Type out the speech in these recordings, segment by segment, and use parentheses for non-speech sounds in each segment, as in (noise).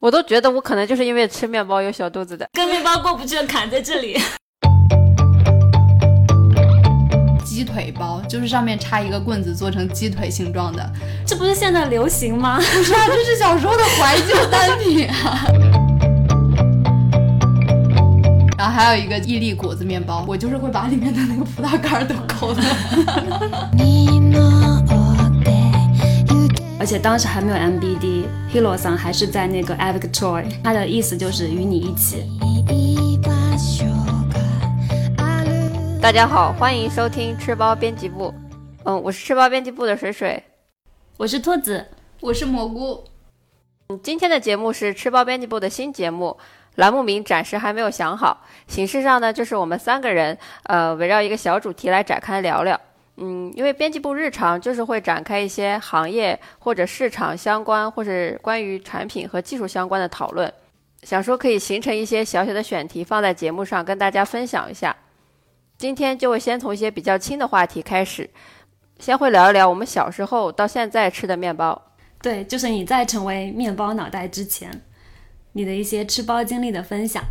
我都觉得我可能就是因为吃面包有小肚子的。跟面包过不去的坎在这里。(laughs) 鸡腿包就是上面插一个棍子做成鸡腿形状的，这不是现在流行吗？不 (laughs) 是啊，这是小时候的怀旧单品啊。然后还有一个伊利果子面包，我就是会把里面的那个葡萄干都抠的。(laughs) 而且当时还没有 MBD，Hiro 桑还是在那个 a v i c Troy，他的意思就是与你一起。大家好，欢迎收听吃包编辑部。嗯，我是吃包编辑部的水水，我是兔子，我是蘑菇。嗯，今天的节目是吃包编辑部的新节目，栏目名暂时还没有想好。形式上呢，就是我们三个人，呃，围绕一个小主题来展开聊聊。嗯，因为编辑部日常就是会展开一些行业或者市场相关，或者关于产品和技术相关的讨论，想说可以形成一些小小的选题，放在节目上跟大家分享一下。今天就会先从一些比较轻的话题开始，先会聊一聊我们小时候到现在吃的面包。对，就是你在成为面包脑袋之前，你的一些吃包经历的分享。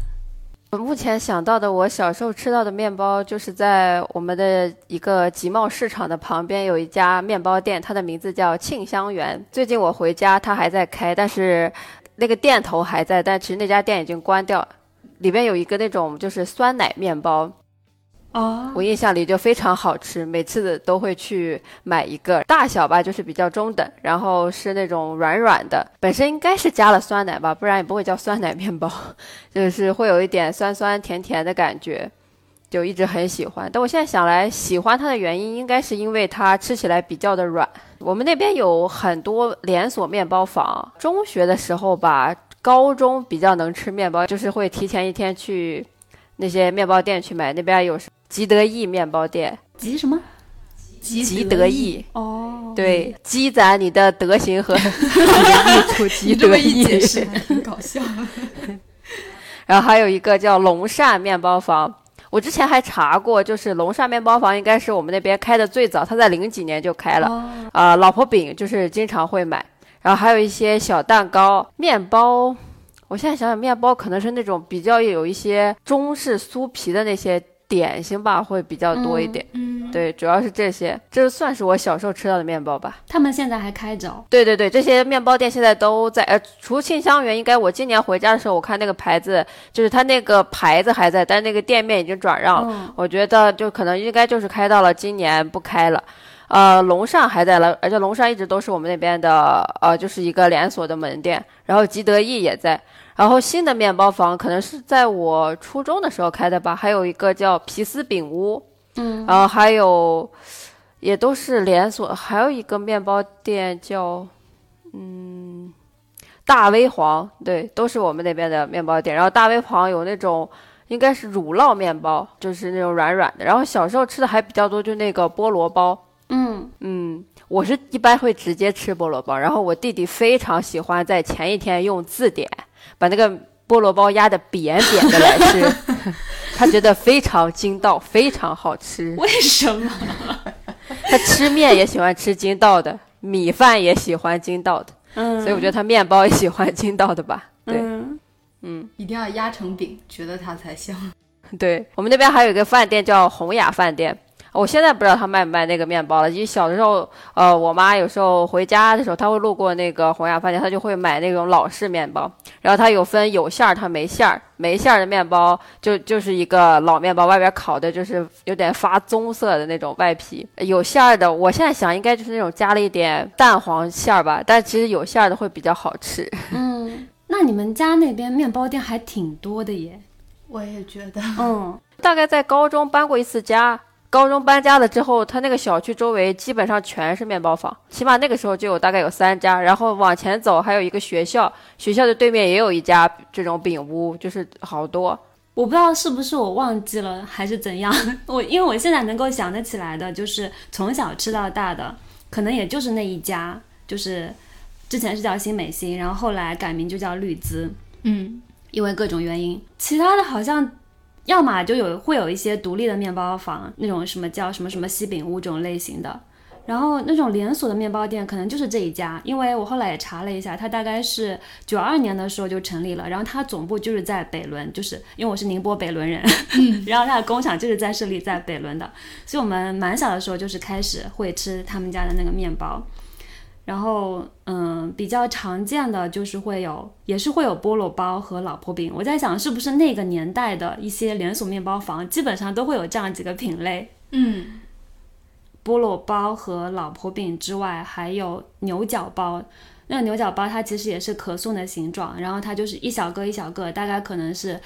我目前想到的，我小时候吃到的面包，就是在我们的一个集贸市场的旁边有一家面包店，它的名字叫庆香园。最近我回家，它还在开，但是那个店头还在，但其实那家店已经关掉。里面有一个那种就是酸奶面包。哦，我印象里就非常好吃，每次都会去买一个，大小吧就是比较中等，然后是那种软软的，本身应该是加了酸奶吧，不然也不会叫酸奶面包，(laughs) 就是会有一点酸酸甜甜的感觉，就一直很喜欢。但我现在想来，喜欢它的原因应该是因为它吃起来比较的软。我们那边有很多连锁面包房，中学的时候吧，高中比较能吃面包，就是会提前一天去那些面包店去买，那边有。吉得意面包店，吉什么？吉德意哦，对，积攒你的德行和。(laughs) 吉德意解释挺搞笑。然后还有一个叫龙善面包房，我之前还查过，就是龙善面包房应该是我们那边开的最早，它在零几年就开了。啊，老婆饼就是经常会买，然后还有一些小蛋糕、面包。我现在想想，面包可能是那种比较有一些中式酥皮的那些。点心吧会比较多一点，嗯，对，主要是这些，这算是我小时候吃到的面包吧。他们现在还开着？对对对，这些面包店现在都在。呃，除庆香园，应该我今年回家的时候，我看那个牌子，就是它那个牌子还在，但是那个店面已经转让了。我觉得就可能应该就是开到了今年不开了。呃，龙尚还在了，而且龙尚一直都是我们那边的，呃，就是一个连锁的门店。然后吉得意也在。然后新的面包房可能是在我初中的时候开的吧，还有一个叫皮斯饼屋，嗯，然后还有也都是连锁，还有一个面包店叫嗯大威皇，对，都是我们那边的面包店。然后大威皇有那种应该是乳酪面包，就是那种软软的。然后小时候吃的还比较多，就那个菠萝包，嗯嗯，我是一般会直接吃菠萝包，然后我弟弟非常喜欢在前一天用字典。把那个菠萝包压的扁扁的来吃，(laughs) 他觉得非常筋道，非常好吃。为什么？他吃面也喜欢吃筋道的，米饭也喜欢筋道的。嗯，所以我觉得他面包也喜欢筋道的吧。对，嗯，一定要压成饼，觉得它才香。对我们那边还有一个饭店叫洪雅饭店。我现在不知道他卖不卖那个面包了，因为小的时候，呃，我妈有时候回家的时候，她会路过那个洪雅饭店，她就会买那种老式面包。然后它有分有馅儿，它没馅儿，没馅儿的面包就就是一个老面包，外边烤的就是有点发棕色的那种外皮。有馅儿的，我现在想应该就是那种加了一点蛋黄馅儿吧，但其实有馅儿的会比较好吃。(laughs) 嗯，那你们家那边面包店还挺多的耶。我也觉得，嗯，大概在高中搬过一次家。高中搬家了之后，他那个小区周围基本上全是面包房，起码那个时候就有大概有三家。然后往前走还有一个学校，学校的对面也有一家这种饼屋，就是好多。我不知道是不是我忘记了还是怎样，(laughs) 我因为我现在能够想得起来的，就是从小吃到大的，可能也就是那一家，就是之前是叫新美心，然后后来改名就叫绿滋，嗯，因为各种原因，其他的好像。要么就有会有一些独立的面包房，那种什么叫什么什么西饼屋这种类型的，然后那种连锁的面包店可能就是这一家，因为我后来也查了一下，它大概是九二年的时候就成立了，然后它总部就是在北仑，就是因为我是宁波北仑人，(laughs) 然后它的工厂就是在设立在北仑的，所以我们蛮小的时候就是开始会吃他们家的那个面包。然后，嗯，比较常见的就是会有，也是会有菠萝包和老婆饼。我在想，是不是那个年代的一些连锁面包房基本上都会有这样几个品类？嗯，菠萝包和老婆饼之外，还有牛角包。那个牛角包它其实也是可颂的形状，然后它就是一小个一小个，大概可能是，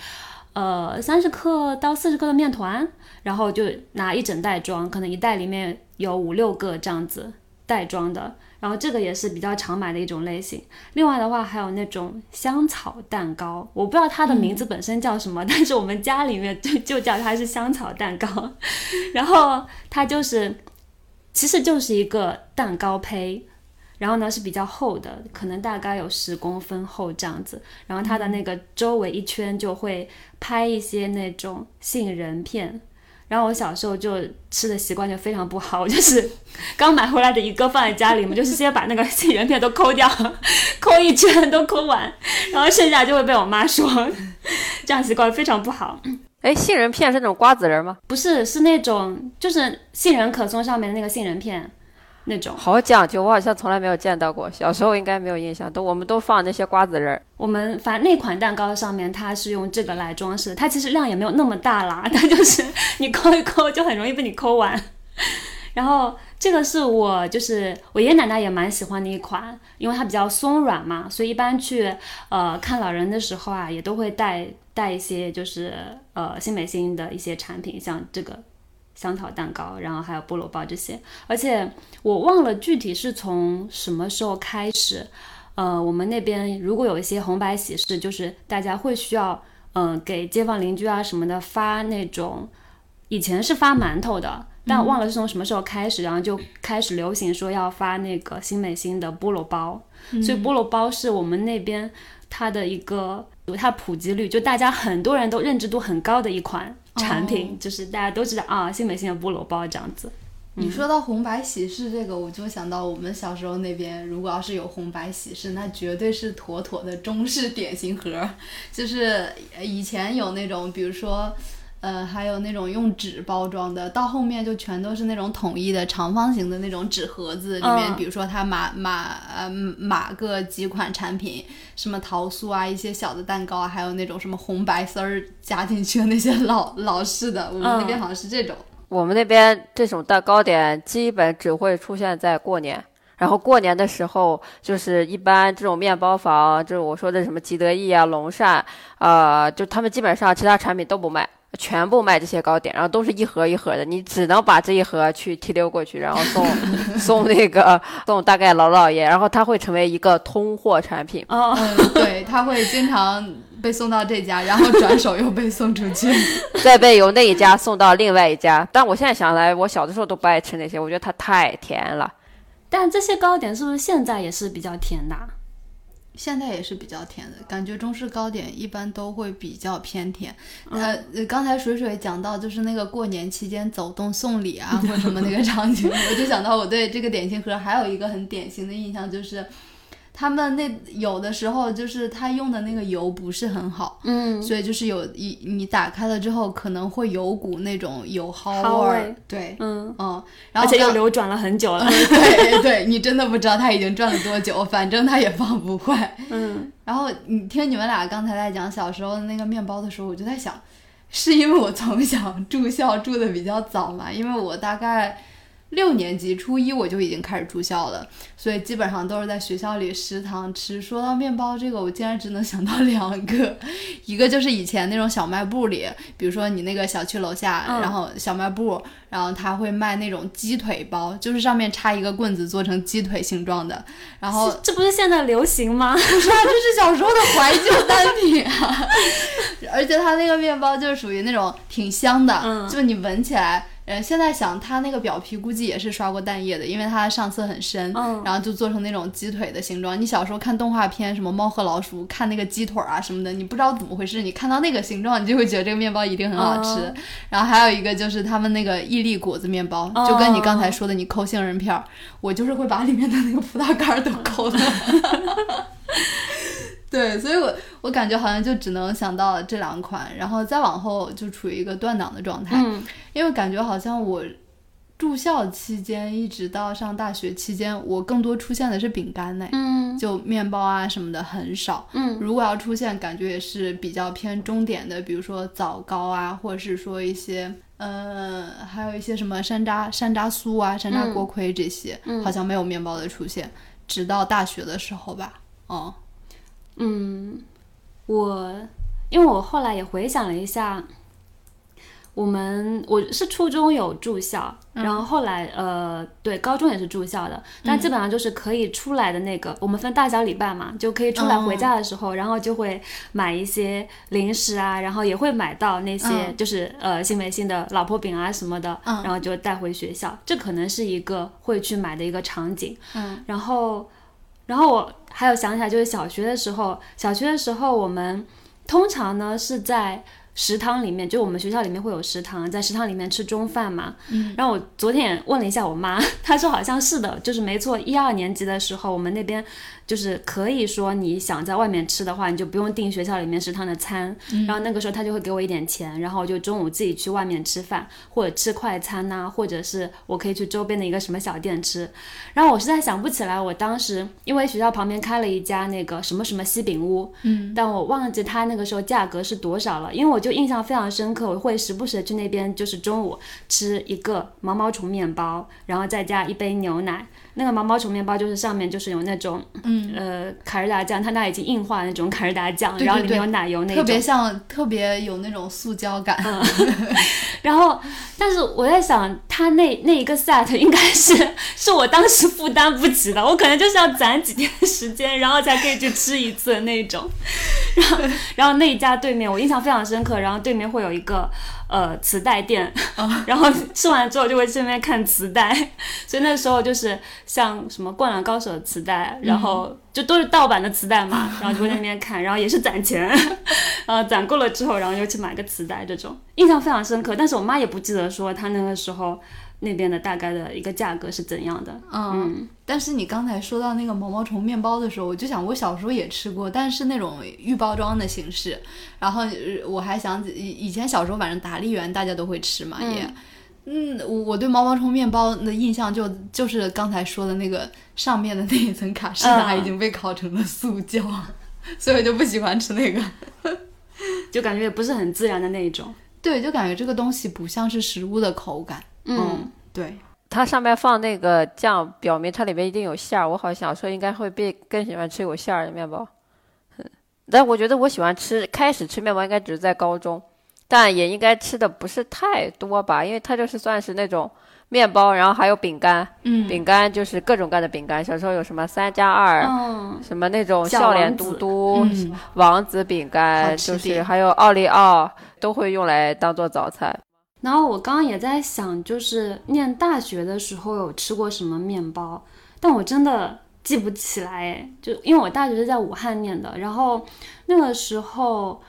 呃，三十克到四十克的面团，然后就拿一整袋装，可能一袋里面有五六个这样子袋装的。然后这个也是比较常买的一种类型。另外的话，还有那种香草蛋糕，我不知道它的名字本身叫什么，但是我们家里面就就叫它是香草蛋糕。(laughs) 然后它就是，其实就是一个蛋糕胚，然后呢是比较厚的，可能大概有十公分厚这样子。然后它的那个周围一圈就会拍一些那种杏仁片。然后我小时候就吃的习惯就非常不好，我 (laughs) 就是刚买回来的一个放在家里我，就是先把那个杏仁片都抠掉，(laughs) 抠一圈都抠完，然后剩下就会被我妈说，这样习惯非常不好。哎，杏仁片是那种瓜子仁吗？不是，是那种就是杏仁可颂上面的那个杏仁片。那种好讲究，我好像从来没有见到过。小时候应该没有印象，都我们都放那些瓜子仁儿。我们反正那款蛋糕上面它是用这个来装饰，它其实量也没有那么大啦，它就是你抠一抠就很容易被你抠完。(laughs) 然后这个是我就是我爷爷奶奶也蛮喜欢的一款，因为它比较松软嘛，所以一般去呃看老人的时候啊，也都会带带一些就是呃新美心的一些产品，像这个。香草蛋糕，然后还有菠萝包这些，而且我忘了具体是从什么时候开始，呃，我们那边如果有一些红白喜事，就是大家会需要，嗯，给街坊邻居啊什么的发那种，以前是发馒头的，但忘了是从什么时候开始，然后就开始流行说要发那个新美心的菠萝包，所以菠萝包是我们那边它的一个，它普及率就大家很多人都认知度很高的一款。产品就是大家都知道啊，新美心的菠萝包这样子。你说到红白喜事这个，我就想到我们小时候那边，如果要是有红白喜事，那绝对是妥妥的中式点心盒。就是以前有那种，比如说。呃，还有那种用纸包装的，到后面就全都是那种统一的长方形的那种纸盒子，里面比如说它码码呃码个几款产品，什么桃酥啊，一些小的蛋糕啊，还有那种什么红白丝儿加进去的那些老老式的，我们那边好像是这种。(laughs) 我们那边这种蛋糕点基本只会出现在过年，然后过年的时候就是一般这种面包房，就是我说的什么吉得意啊、龙善，呃，就他们基本上其他产品都不卖。全部卖这些糕点，然后都是一盒一盒的，你只能把这一盒去提溜过去，然后送 (laughs) 送那个送大概老姥爷，然后它会成为一个通货产品。哦，对，它会经常被送到这家，然后转手又被送出去，(laughs) 再被由那一家送到另外一家。但我现在想来，我小的时候都不爱吃那些，我觉得它太甜了。但这些糕点是不是现在也是比较甜的？现在也是比较甜的，感觉中式糕点一般都会比较偏甜。呃，刚才水水讲到就是那个过年期间走动送礼啊，或什么那个场景，我就想到我对这个点心盒还有一个很典型的印象就是。他们那有的时候就是他用的那个油不是很好，嗯，所以就是有一你打开了之后可能会有股那种油耗味儿，对，嗯。嗯，然后而且又流转了很久了，对对，你真的不知道它已经转了多久，反正它也放不坏，嗯，然后你听你们俩刚才在讲小时候的那个面包的时候，我就在想，是因为我从小住校住的比较早嘛，因为我大概。六年级初一我就已经开始住校了，所以基本上都是在学校里食堂吃。说到面包这个，我竟然只能想到两个，一个就是以前那种小卖部里，比如说你那个小区楼下，然后小卖部，然后他会卖那种鸡腿包，就是上面插一个棍子做成鸡腿形状的。然后这不是现在流行吗？不 (laughs) 是啊，这是小时候的怀旧单品啊。(laughs) 而且它那个面包就是属于那种挺香的，就你闻起来。呃，现在想它那个表皮估计也是刷过蛋液的，因为它上色很深，嗯然后就做成那种鸡腿的形状。你小时候看动画片，什么猫和老鼠，看那个鸡腿啊什么的，你不知道怎么回事，你看到那个形状，你就会觉得这个面包一定很好吃。哦然后还有一个就是他们那个伊利果子面包，哦就跟你刚才说的，你抠杏仁片儿，我就是会把里面的那个葡萄干儿都抠了。(laughs) 对，所以我我感觉好像就只能想到这两款，然后再往后就处于一个断档的状态，嗯因为感觉好像我住校期间一直到上大学期间，我更多出现的是饼干类，嗯就面包啊什么的很少。嗯如果要出现，感觉也是比较偏中点的，比如说枣糕啊，或者是说一些。呃，还有一些什么山楂、山楂酥啊、山楂锅盔这些，嗯好像没有面包的出现，直到大学的时候吧。哦，嗯，我因为我后来也回想了一下，我们我是初中有住校，然后后来呃对高中也是住校的，但基本上就是可以出来的那个，我们分大小礼拜嘛，就可以出来回家的时候，然后就会买一些零食啊，然后也会买到那些嗯。就是、呃新美心的老婆饼啊什么的，嗯。然后就带回学校，这可能是一个会去买的一个场景。嗯。然后，然后我还有想起来，就是小学的时候，小学的时候我们通常呢是在食堂里面，就我们学校里面会有食堂，在食堂里面吃中饭嘛。嗯。然后我昨天也问了一下我妈，她说好像是的，就是没错，一二年级的时候，我们那边就是可以说你想在外面吃的话，你就不用订学校里面食堂的餐。然后那个时候他就会给我一点钱，然后我就中午自己去外面吃饭，或者吃快餐呐、或者是我可以去周边的一个什么小店吃。然后我实在想不起来，我当时因为学校旁边开了一家那个什么什么西饼屋，嗯，但我忘记它那个时候价格是多少了，因为我就印象非常深刻，我会时不时的去那边，就是中午吃一个毛毛虫面包，然后再加一杯牛奶。那个毛毛虫面包就是上面就是有那种，嗯，呃，卡士达酱，它那已经硬化那种卡士达酱，对对对然后里面有奶油那特，别像，特别有那种塑胶感。(laughs) 然后，但是我在想，它那那一个 set 应该是 (laughs) 是我当时负担不起的，我可能就是要攒几天的时间，然后才可以去吃一次的那种。然后，然后那一家对面我印象非常深刻，然后对面会有一个呃磁带店，(laughs) 然后吃完之后就会去那边看磁带，(laughs) 所以那时候就是像什么《灌篮高手》的磁带，然后就都是盗版的磁带嘛，(laughs) 然后就会在那边看，然后也是攒钱，然后攒够了之后，然后又去买个磁带，这种。印象非常深刻。但是我妈也不记得说她那个时候那边的大概的一个价格是怎样的。嗯，但是你刚才说到那个毛毛虫面包的时候，我就想我小时候也吃过，但是那种预包装的形式。然后呃我还想起以以前小时候，反正达利园大家都会吃嘛，也。嗯，我我对毛毛虫面包的印象就就是刚才说的那个上面的那一层卡士达嗯已经被烤成了塑胶，(laughs) 所以我就不喜欢吃那个。(laughs) 就感觉也不是很自然的那一种。对，就感觉这个东西不像是食物的口感。嗯，对，它上面放那个酱，表明它里面一定有馅儿。我好想说应该会被更喜欢吃有馅儿的面包。嗯，但我觉得我喜欢吃，开始吃面包应该只是在高中，但也应该吃的不是太多吧，因为它就是算是那种面包，然后还有饼干，嗯，饼干就是各种各样的饼干。小时候有什么三加二，嗯，什么那种笑脸嘟嘟、嗯王子饼干，就是还有奥利奥，都会用来当做早餐。然后我刚刚也在想，就是念大学的时候有吃过什么面包，但我真的记不起来，就因为我大学是在武汉念的，然后那个时候。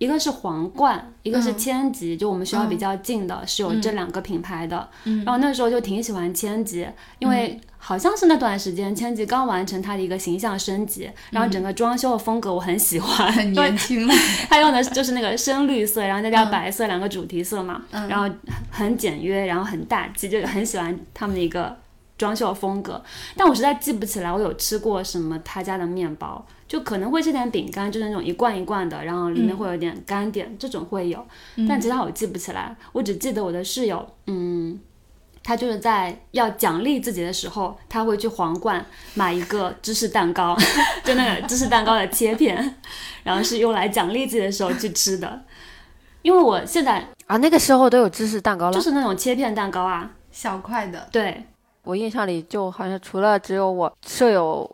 一个是皇冠，一个是嗯。千吉，就我们学校比较近的，是有这两个品牌的。嗯。然后那时候就挺喜欢千吉，因为好像是那段时间千吉刚完成它的一个形象升级，然后整个装修的风格我很喜欢，很年轻。(laughs) 它用的就是那个深绿色，然后再加白色两个主题色嘛，嗯。然后很简约，然后很大气，就很喜欢他们的一个装修风格。但我实在记不起来我有吃过什么他家的面包，就可能会吃点饼干，就是那种一罐一罐的，然后里面会有点干点，这种会有，但其他我记不起来，我只记得我的室友，嗯。他就是在要奖励自己的时候，他会去皇冠买一个芝士蛋糕，(laughs) 就那个芝士蛋糕的切片，然后是用来奖励自己的时候去吃的。因为我现在啊，那个时候都有芝士蛋糕了。就是那种切片蛋糕啊，小块的，对，我印象里就好像除了只有我舍友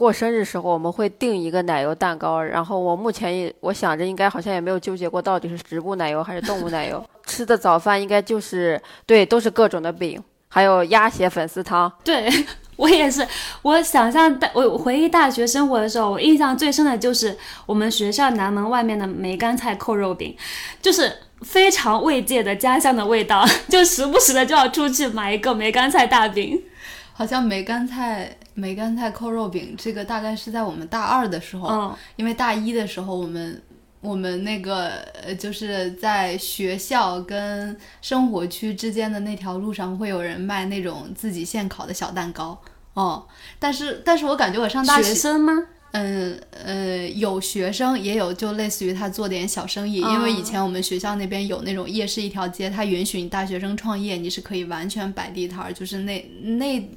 过生日时候我们会订一个奶油蛋糕，然后我目前也我想着应该好像也没有纠结过到底是植物奶油还是动物奶油。吃 (laughs) 吃的早饭应该就是对，都是各种的饼，还有鸭血粉丝汤。对 (laughs) 我也是，我想象大我回忆大学生活的时候，我印象最深的就是我们学校南门外面的梅干菜扣肉饼，就是非常慰藉的家乡的味道，(laughs) 就时不时的就要出去买一个梅干菜大饼。好像梅干菜梅干菜扣肉饼这个大概是在我们大二的时候，嗯因为大一的时候我们。我们那个呃，就是在学校跟生活区之间的那条路上，会有人卖那种自己现烤的小蛋糕。哦，但是但是我感觉我上大学生吗？嗯呃，有学生也有，就类似于他做点小生意，因为以前我们学校那边有那种夜市一条街，他允许你大学生创业，你是可以完全摆地摊儿，就是那那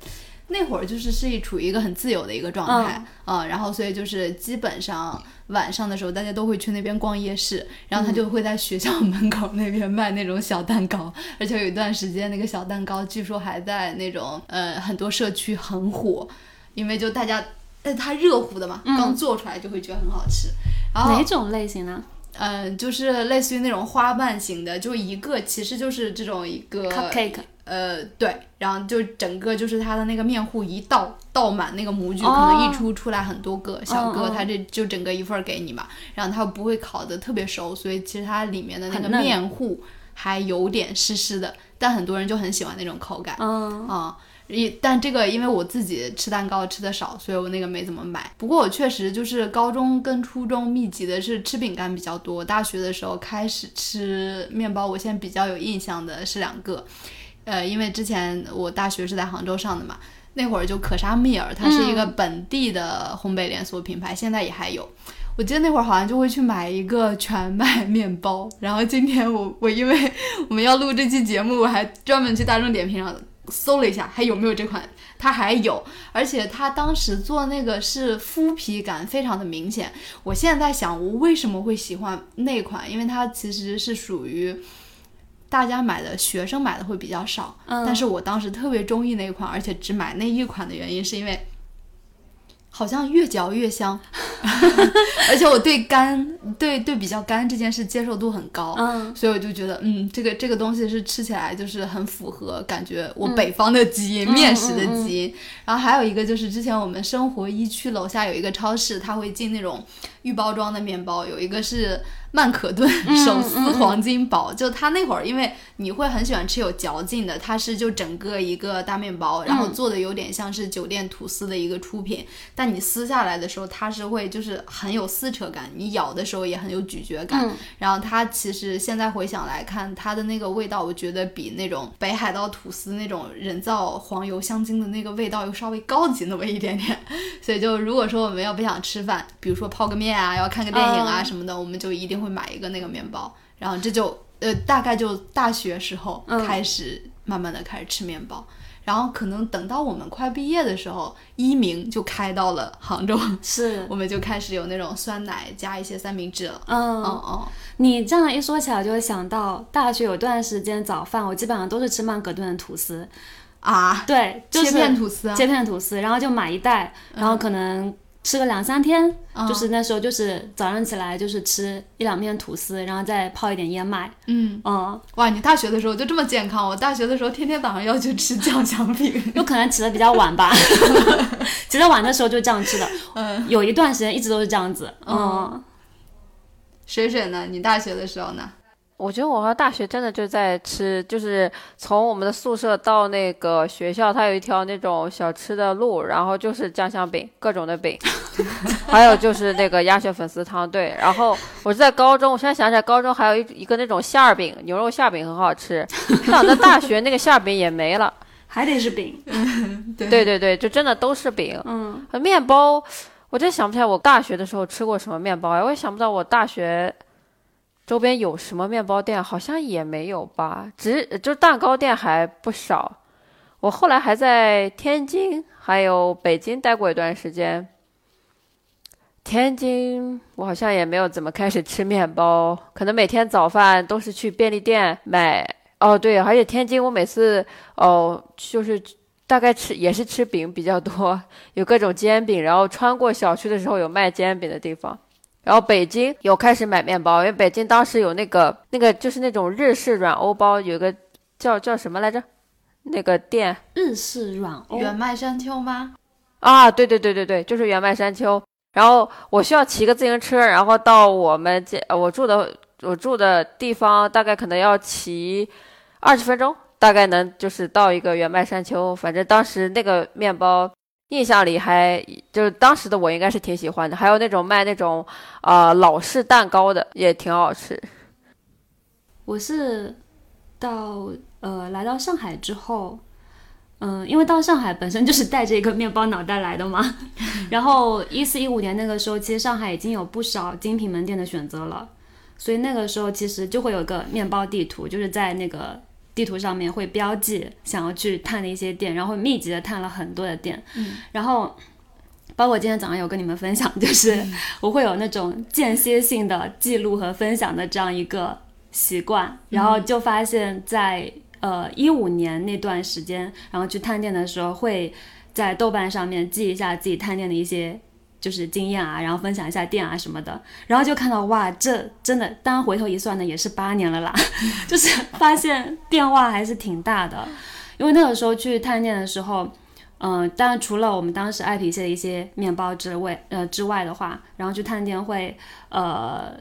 那会儿就是是处于一个很自由的一个状态啊、然后所以就是基本上晚上的时候大家都会去那边逛夜市，然后他就会在学校门口那边卖那种小蛋糕，(laughs) 而且有一段时间那个小蛋糕据说还在那种呃很多社区很火，因为就大家。但它热乎的嘛，刚做出来就会觉得很好吃。然后哪种类型呢嗯，就是类似于那种花瓣型的，就一个其实就是这种一个？Cupcake。呃，对，然后就整个就是它的那个面糊一倒倒满那个模具，可哦能一出出来很多个小个，嗯嗯它这就整个一份儿给你嘛，然后它不会烤的特别熟，所以其实它里面的那个面糊还有点湿湿的，但很多人就很喜欢那种口感。嗯，啊、一但这个因为我自己吃蛋糕吃的少，所以我那个没怎么买。不过我确实就是高中跟初中密集的是吃饼干比较多，大学的时候开始吃面包。我现在比较有印象的是两个，呃，因为之前我大学是在杭州上的嘛，那会儿就可莎蜜尔，它是一个本地的烘焙连锁品牌，现在也还有。我记得那会儿好像就会去买一个全麦面包，然后今天我我因为我们要录这期节目，我还专门去大众点评上搜了一下，还有没有这款，它还有，而且它当时做那个是麸皮感非常的明显。我现在在想，我为什么会喜欢那款，因为它其实是属于。大家买的学生买的会比较少，嗯。但是我当时特别中意那一款，而且只买那一款的原因是因为好像越嚼越香，(laughs) 而且我对干对对比较干这件事接受度很高，嗯，所以我就觉得嗯，这个这个东西是吃起来就是很符合感觉我北方的基因，面食的基因。然后还有一个就是之前我们生活一区楼下有一个超市，它会进那种预包装的面包，有一个是。曼可顿手撕黄金堡，就它那会儿，因为你会很喜欢吃有嚼劲的，它是就整个一个大面包，然后做的有点像是酒店吐司的一个出品，但你撕下来的时候，它是会就是很有撕扯感，你咬的时候也很有咀嚼感。然后它其实现在回想来看，它的那个味道，我觉得比那种北海道吐司那种人造黄油香精的那个味道又稍微高级那么一点点。所以就如果说我们要不想吃饭，比如说泡个面啊，要看个电影啊什么的，我们就一定会买一个那个面包。然后这就呃大概就大学时候开始慢慢的开始吃面包。然后可能等到我们快毕业的时候，一鸣就开到了杭州，是，(laughs) 我们就开始有那种酸奶加一些三明治了。嗯。嗯嗯，你这样一说起来，就会想到大学有段时间早饭，我基本上都是吃曼格顿的吐司，啊，对，就是切片吐司啊，切片吐司，然后就买一袋，然后可能吃个两三天，嗯。就是那时候就是早上起来就是吃一两片吐司，然后再泡一点燕麦，嗯，嗯，哇，你大学的时候就这么健康？我大学的时候天天早上要去吃酱香饼。(laughs) 有可能起的比较晚吧，(laughs) 起得晚的时候就这样吃的，嗯，有一段时间一直都是这样子，嗯，水水呢？你大学的时候呢？我觉得我和大学真的就在吃，就是从我们的宿舍到那个学校，它有一条那种小吃的路，然后就是酱香饼，各种的饼，(laughs) 还有就是那个鸭血粉丝汤。对，然后我是在高中，我现在想起来，高中还有一一个那种馅儿饼，牛肉馅儿饼很好吃。(laughs) 但我在大学那个馅儿饼也没了。(laughs) 还得是饼，对对对对，就真的都是饼。嗯，呃面包，我真想不起来我大学的时候吃过什么面包哎，我也想不到我大学周边有什么面包店，好像也没有吧，只就蛋糕店还不少。我后来还在天津还有北京待过一段时间。天津我好像也没有怎么开始吃面包，可能每天早饭都是去便利店买。哦，对，而且天津我每次哦就是大概吃也是吃饼比较多，有各种煎饼，然后穿过小区的时候有卖煎饼的地方。然后北京有开始买面包，因为北京当时有那个那个就是那种日式软欧包，有个叫叫什么来着？那个店日式软欧原麦山丘吗？啊，对对对对对，就是原麦山丘。然后我需要骑个自行车，然后到我们家我住的我住的地方，大概可能要骑二十分钟，大概能就是到一个原麦山丘。反正当时那个面包。印象里还就是当时的我应该是挺喜欢的，还有那种卖那种啊老式蛋糕的也挺好吃。我是到呃来到上海之后，嗯，因为到上海本身就是带着一个面包脑袋来的嘛。(laughs) 然后一四一五年那个时候，其实上海已经有不少精品门店的选择了，所以那个时候其实就会有个面包地图，就是在那个。地图上面会标记想要去探的一些店，然后密集的探了很多的店，嗯，然后包括今天早上有跟你们分享，就是我会有那种间歇性的记录和分享的这样一个习惯，然后就发现，在呃一五年那段时间，然后去探店的时候，会在豆瓣上面记一下自己探店的一些。就是经验啊，然后分享一下店啊什么的，然后就看到哇，这真的，当回头一算呢，也是八年了啦，(laughs) 就是发现变化还是挺大的。因为那个时候去探店的时候，嗯，当然除了我们当时爱皮蟹的一些面包之外，呃之外的话，然后去探店会，呃，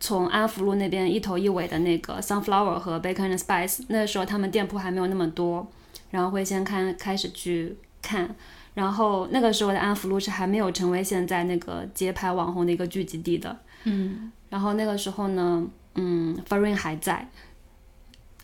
从安福路那边一头一尾的那个 Sunflower 和 Bacon and Spice，那时候他们店铺还没有那么多，然后会先看开始去看。然后那个时候的安福路是还没有成为现在那个街拍网红的一个聚集地的，嗯，然后那个时候呢，嗯 f a r i n 还在，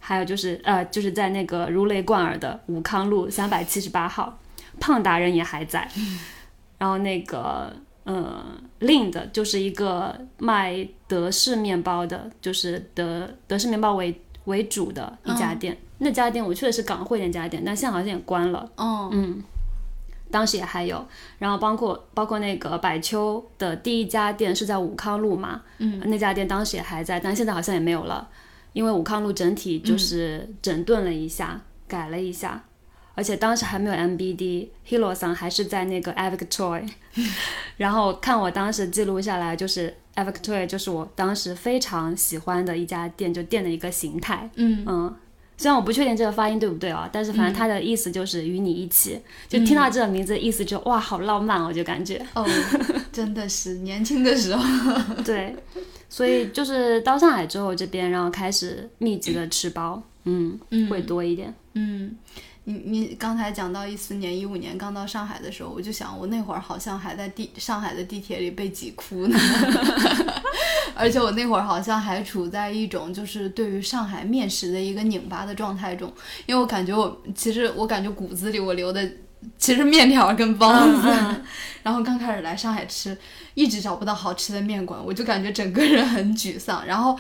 还有就是呃，就是在那个如雷贯耳的武康路三百七十八号，胖达人也还在，(laughs) 然后那个呃 Lind 就是一个卖德式面包的，就是德德式面包为为主的一家店，那家店我去的是港汇那家店，但现在好像也关了，哦，嗯。当时也还有，然后包括包括那个百秋的第一家店是在武康路嘛，嗯，那家店当时也还在，但现在好像也没有了，因为武康路整体就是整顿了一下，改了一下，而且当时还没有 MBD，Hilo 桑还是在那个 a v i c t o y (laughs) 然后看我当时记录下来，就是 a v i c t o y 就是我当时非常喜欢的一家店，就店的一个形态，嗯。嗯。虽然我不确定这个发音对不对啊，但是反正他的意思就是与你一起，就听到这个名字意思就哇好浪漫，我就感觉。哦，真的是年轻的时候，(laughs) 对，所以就是到上海之后这边，然后开始密集的吃包，嗯，会多一点，嗯。你你刚才讲到一四年、一五年刚到上海的时候，我就想，我那会儿好像还在地上海的地铁里被挤哭呢，(laughs) 而且我那会儿好像还处在一种就是对于上海面食的一个拧巴的状态中，因为我感觉我其实我感觉骨子里我留的其实面条跟包子，(laughs) 然后刚开始来上海吃，一直找不到好吃的面馆，我就感觉整个人很沮丧，然后。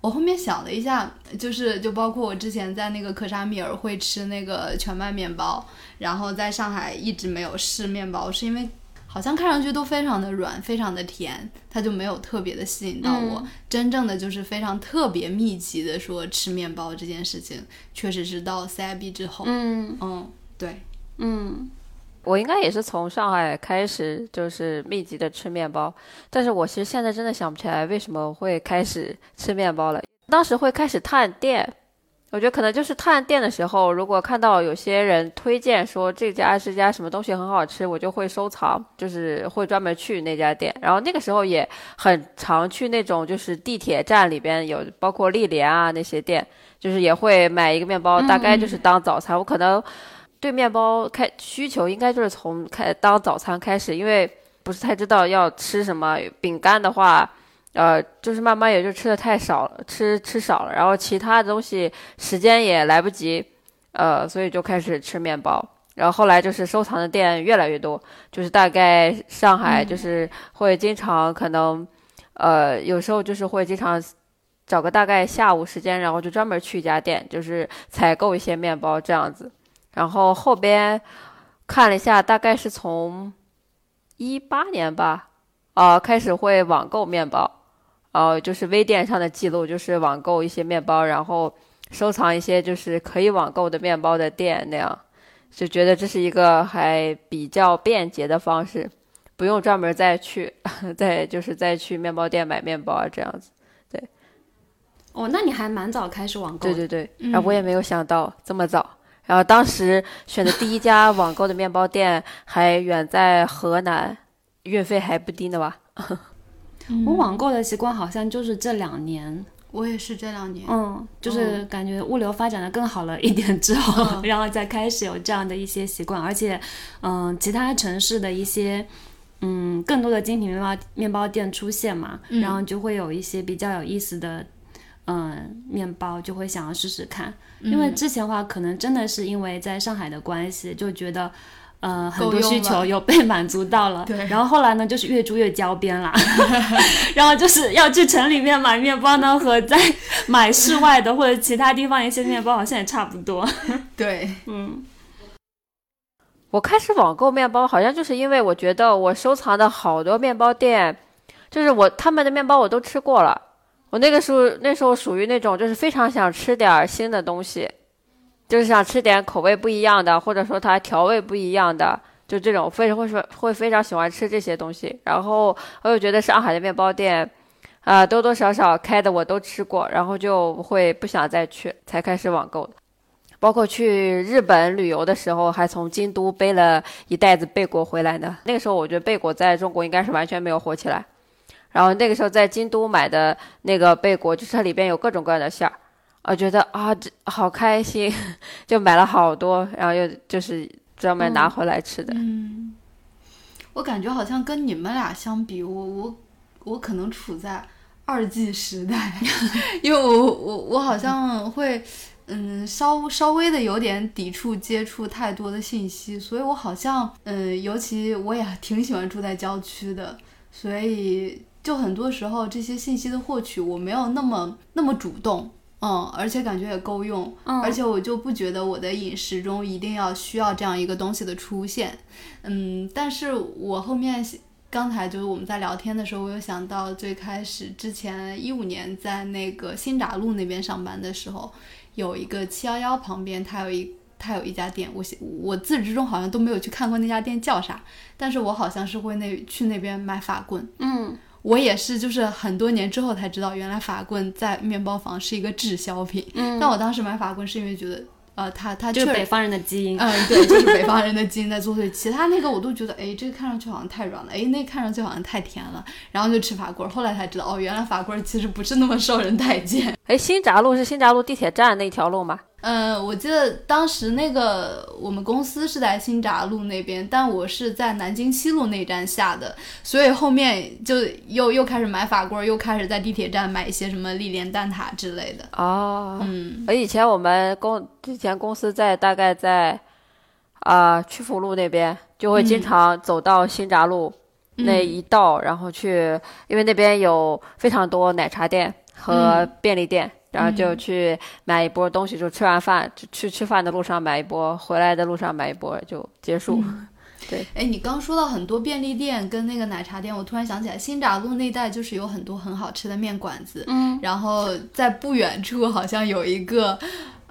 我后面想了一下，就是就包括我之前在那个克沙米尔会吃那个全麦面包，然后在上海一直没有试面包，是因为好像看上去都非常的软，非常的甜，它就没有特别的吸引到我。真正的就是非常特别密集的说吃面包这件事情，确实是到 C I B 之后。嗯嗯，对，嗯。我应该也是从上海开始，就是密集的吃面包。但是我其实现在真的想不起来为什么会开始吃面包了。当时会开始探店，我觉得可能就是探店的时候，如果看到有些人推荐说这家这家什么东西很好吃，我就会收藏，就是会专门去那家店。然后那个时候也很常去那种就是地铁站里边有包括丽莲啊那些店，就是也会买一个面包，大概就是当早餐。我可能。对面包开需求应该就是从开当早餐开始，因为不是太知道要吃什么。饼干的话，呃，就是慢慢也就吃的太少了，吃吃少了。然后其他的东西时间也来不及，呃，所以就开始吃面包。然后后来就是收藏的店越来越多，就是大概上海就是会经常可能，呃，有时候就是会经常找个大概下午时间，然后就专门去一家店，就是采购一些面包这样子。然后后边看了一下，大概是从一八年吧，啊，开始会网购面包，呃，就是微店上的记录，就是网购一些面包，然后收藏一些就是可以网购的面包的店，那样就觉得这是一个还比较便捷的方式。不用专门再去 (laughs) 再就是再去面包店买面包啊这样子。哦，那你还蛮早开始网购的。对对对，然后我也没有想到这么早。然后当时选的第一家网购的面包店还远在河南，运费还不低呢吧？(laughs) 我网购的习惯好像就是这两年，我也是这两年，嗯，就是感觉物流发展的更好了一点之后，嗯 (laughs) 然后再开始有这样的一些习惯，而且，嗯，其他城市的一些。嗯，更多的精品面包面包店出现嘛，嗯然后就会有一些比较有意思的，嗯，面包就会想要试试看。因为之前的话，可能真的是因为在上海的关系，就觉得，呃，很多需求有被 (laughs) 满足到了。对然后后来呢，就是越住越郊边啦，(laughs) 然后就是要去城里面买面包呢，和在买室外的或者其他地方一些面包好像也差不多。(laughs) 对，嗯我开始网购面包，好像就是因为我觉得我收藏的好多面包店，就是我他们的面包我都吃过了。我那个时候那时候属于那种就是非常想吃点新的东西，就是想吃点口味不一样的，或者说它调味不一样的，就这种非会说会非常喜欢吃这些东西。然后我又觉得上海的面包店，啊、多多少少开的我都吃过，然后就会不想再去，才开始网购的。包括去日本旅游的时候，还从京都背了一袋子贝果回来呢。那个时候，我觉得贝果在中国应该是完全没有火起来。然后那个时候在京都买的那个贝果，就是它里边有各种各样的馅儿，我觉得啊，这好开心，(laughs) 就买了好多，然后又就是专门拿回来吃的。嗯，我感觉好像跟你们俩相比，我我我可能处在二 G 时代，(laughs) 因为我我我好像会。嗯，稍稍微的有点抵触接触太多的信息，所以我好像，嗯，尤其我也挺喜欢住在郊区的，所以就很多时候这些信息的获取我没有那么那么主动，嗯，而且感觉也够用，嗯而且我就不觉得我的饮食中一定要需要这样一个东西的出现，嗯，但是我后面刚才就是我们在聊天的时候，我有想到最开始之前一五年在那个新闸路那边上班的时候，有一个七幺幺旁边，它有一它有一家店，我我自始至终好像都没有去看过那家店叫啥，但是我好像是会那去那边买法棍。嗯，我也是，就是很多年之后才知道，原来法棍在面包房是一个滞销品。嗯，但我当时买法棍是因为觉得，呃，它它就是北方人的基因。(laughs) 嗯，对，就是北方人的基因在作祟。其他那个我都觉得，哎，这个看上去好像太软了，哎，那个看上去好像太甜了，然后就吃法棍儿。后来才知道，哦，原来法棍儿其实不是那么受人待见。哎，新闸路是新闸路地铁站那条路吗？嗯，我记得当时那个我们公司是在新闸路那边，但我是在南京西路那站下的，所以后面就又又开始买法棍，又开始在地铁站买一些什么丽莲蛋挞之类的。哦，嗯。而以前我们公之前公司在大概在啊、曲阜路那边，就会经嗯常走到新闸路那一道，然后去，因为那边有非常多奶茶店和嗯。便利店，然后就去买一波东西，就吃完饭就去吃饭的路上买一波，回来的路上买一波就结束。对哎，你刚说到很多便利店跟那个奶茶店，我突然想起来，新闸路那带就是有很多很好吃的面馆子，嗯，然后在不远处好像有一个。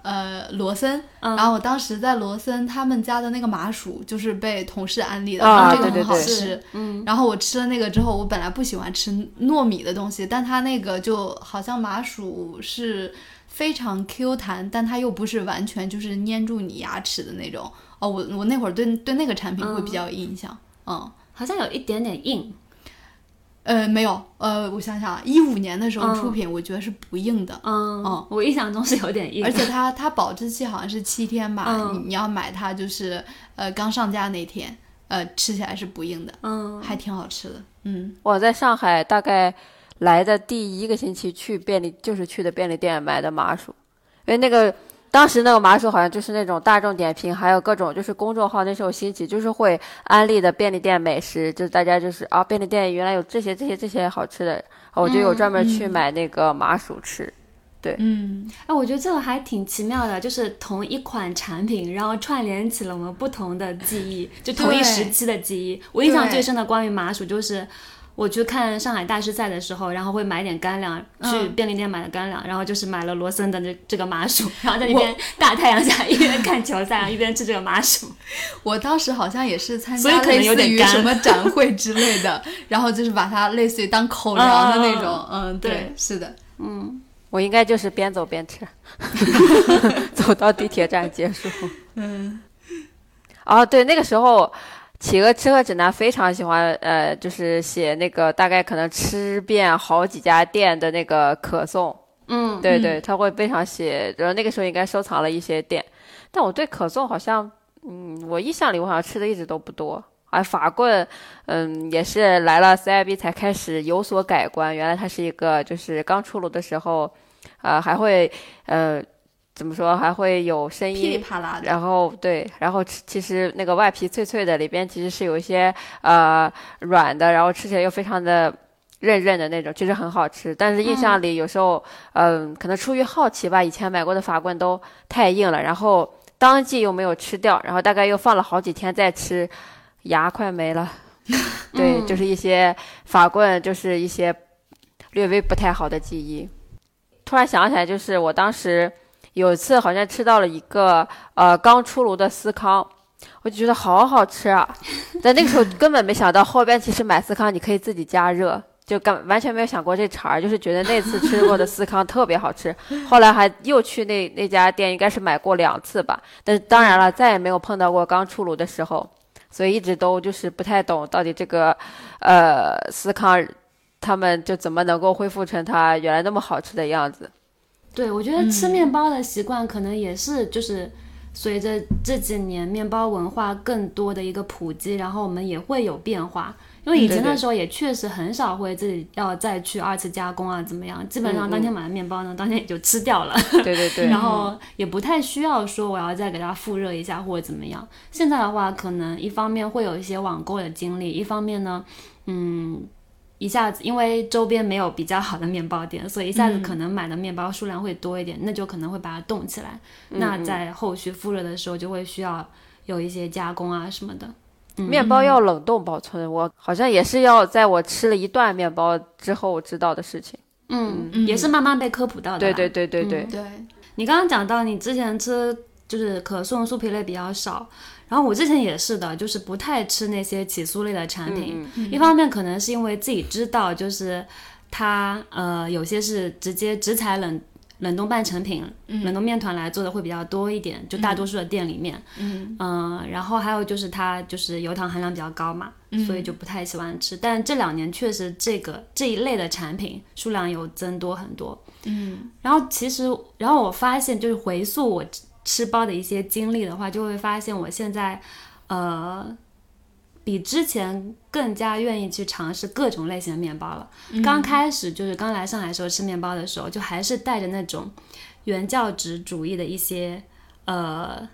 呃，罗森，嗯然后我当时在罗森他们家的那个麻薯，就是被同事安利的，啊说这个很好吃。嗯，然后我吃了那个之后，我本来不喜欢吃糯米的东西，但它那个就好像麻薯是非常 Q 弹，但它又不是完全就是粘住你牙齿的那种。哦，我我那会儿对对那个产品会比较有印象。嗯好像有一点点硬。呃，没有，呃，我想想啊，一五年的时候嗯出品，我觉得是不硬的。嗯，哦我印象中是有点硬。而且 (laughs) 它它保质期好像是七天吧，嗯你你要买它就是呃刚上架那天，呃吃起来是不硬的，嗯，还挺好吃的。嗯我在上海大概来的第一个星期去便利，就是去的便利店买的麻薯，因为那个当时那个麻薯好像就是那种大众点评，还有各种就是公众号那时候兴起，就是会安利的便利店美食，就是大家就是啊便利店原来有这些这些这些好吃的，我就有专门去买那个麻薯吃。嗯哎，我觉得这个还挺奇妙的，就是同一款产品，然后串联起了我们不同的记忆，就同一时期的记忆。我印象最深的关于麻薯就是，我去看上海大师赛的时候，然后会买点干粮，去便利店买的干粮，然后就是买了罗森的这这个麻薯，然后在那边大太阳下一边看球赛，一边吃这个麻薯。(laughs) 我当时好像也是参所以加类可能有点干似于什么展会之类的，然后就是把它类似于当口粮的那种，嗯嗯，对对，是的，嗯我应该就是边走边吃，(laughs) 走到地铁站结束。嗯，哦，对，那个时候企鹅吃喝指南非常喜欢，呃，就是写那个大概可能吃遍好几家店的那个可颂。嗯，对对，他会非常写，然后那个时候应该收藏了一些店，但我对可颂好像，嗯，我印象里我好像吃的一直都不多。啊，法棍，嗯，也是来了 CIB 才开始有所改观。原来它是一个，就是刚出炉的时候，呃，还会，呃，怎么说，还会有声音噼里音，啪啦的，然后对，然后其实那个外皮脆脆的，里边其实是有一些呃软的，然后吃起来又非常的韧韧的那种，其实很好吃。但是印象里有时候，嗯、可能出于好奇吧，以前买过的法棍都太硬了，然后当季又没有吃掉，然后大概又放了好几天再吃，牙快没了。(laughs) 对，就是一些法棍，就是一些略微不太好的记忆。突然想起来，就是我当时有一次好像吃到了一个呃刚出炉的司康，我就觉得好好吃啊！(laughs) 但那个时候根本没想到后边其实买司康你可以自己加热，就干完全没有想过这茬儿，就是觉得那次吃过的司康特别好吃。(laughs) 后来还又去那那家店，应该是买过两次吧，但是当然了，再也没有碰到过刚出炉的时候，所以一直都就是不太懂到底这个呃司康。他们就怎么能够恢复成它原来那么好吃的样子？对，我觉得吃面包的习惯可能也是就是随着这几年面包文化更多的一个普及，然后我们也会有变化。因为以前的时候也确实很少会自己要再去二次加工啊，怎么样？基本上当天买的面包呢，当天也就吃掉了。对对 (laughs) 对，然后也不太需要说我要再给它复热一下或者怎么样。现在的话，可能一方面会有一些网购的经历，一方面呢，嗯，一下子因为周边没有比较好的面包店，所以一下子可能买的面包数量会多一点，那就可能会把它冻起来。那在后续复热的时候，就会需要有一些加工啊什么的。面包要冷冻保存，我好像也是要在我吃了一段面包之后知道的事情。嗯，嗯也是慢慢被科普到的。对对。对对对，对，你刚刚讲到你之前吃就是可颂酥皮类比较少，然后我之前也是的，就是不太吃那些起酥类的产品。嗯一方面可能是因为自己知道，就是它呃有些是直接直采冷冷冻半成品、冷冻面团来做的会比较多一点，就大多数的店里面。嗯、然后还有就是它就是油糖含量比较高嘛，所以就不太喜欢吃。但这两年确实这个这一类的产品数量有增多很多。嗯，然后其实然后我发现就是回溯我吃吃包的一些经历的话，就会发现我现在呃。比之前更加愿意去尝试各种类型的面包了。刚开始就是刚来上海的时候吃面包的时候，就还是带着那种原教旨主义的一些呃，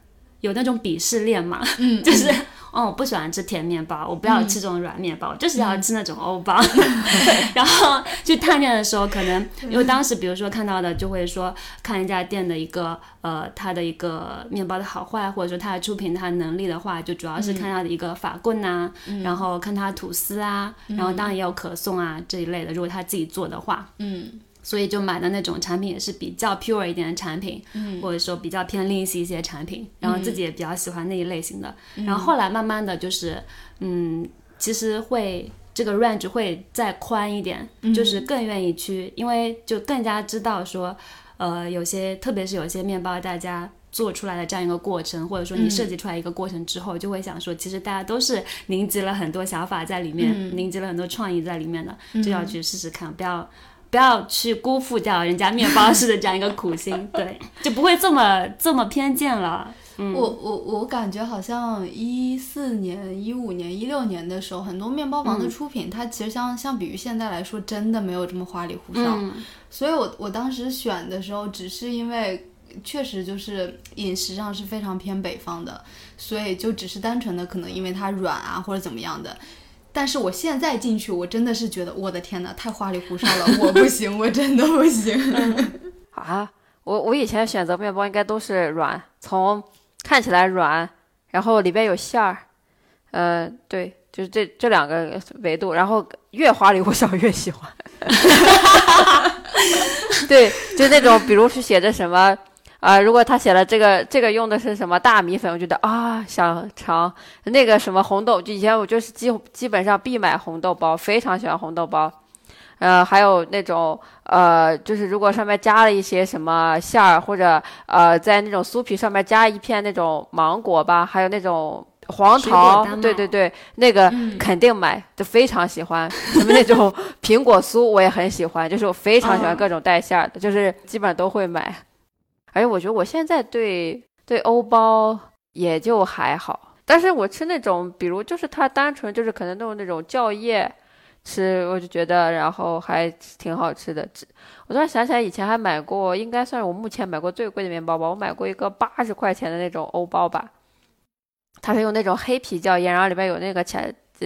有那种鄙视链嘛，(laughs) 就是哦，我不喜欢吃甜面包，我不要吃这种软面包，我就是要吃那种欧包。(laughs) 然后去探店的时候，可能因为当时比如说看到的就会说看一家店的一个呃它的一个面包的好坏，或者说它的出品它的能力的话，就主要是看它的一个法棍呐、然后看它吐司啊，然后当然也有可颂啊这一类的，如果他自己做的话，嗯所以就买的那种产品也是比较 pure 一点的产品，嗯。或者说比较偏另系一些产品，然后自己也比较喜欢那一类型的。然后后来慢慢的就是，嗯，其实会这个 range 会再宽一点，就是更愿意去，因为就更加知道说，呃，有些特别是有些面包大家。做出来的这样一个过程，或者说你设计出来一个过程之后，就会想说，其实大家都是凝集了很多想法在里面，凝集了很多创意在里面的，就要去试试看，不要不要去辜负掉人家面包师的这样一个苦心，(laughs) 对，就不会这么这么偏见了。我我我感觉好像一四年、一五年、一六年的时候，很多面包房的出品，它其实相相比于现在来说，真的没有这么花里胡哨。所以我我当时选的时候，只是因为确实就是饮食上是非常偏北方的，所以就只是单纯的可能因为它软啊或者怎么样的。但是我现在进去，我真的是觉得我的天呐，太花里胡哨了，我不行，我真的不行。(laughs) 啊，我我以前选择面包应该都是软，从看起来软，然后里边有馅儿，呃，对，就是这这两个维度，然后越花里胡哨越喜欢。(laughs) 对，就那种，比如是写着什么，啊、如果他写了这个这个用的是什么大米粉，我觉得啊想尝那个什么红豆，就以前我就是基基本上必买红豆包，非常喜欢红豆包。呃，还有那种呃，就是如果上面加了一些什么馅儿，或者呃，在那种酥皮上面加一片那种芒果吧，还有那种黄桃对对对，那个嗯肯定买，就非常喜欢。什么那种 (laughs) 苹果酥我也很喜欢，就是我非常喜欢嗯各种带馅儿的，就是基本上都会买。而且我觉得我现在对对欧包也就还好，但是我吃那种，比如就是它单纯就是可能弄那种酵叶吃，我就觉得然后还挺好吃的。我突然想起来，以前还买过，应该算是我目前买过最贵的面包吧。我买过一个八十块钱的那种欧包吧，它是用那种黑皮酵叶，然后里面有那个巧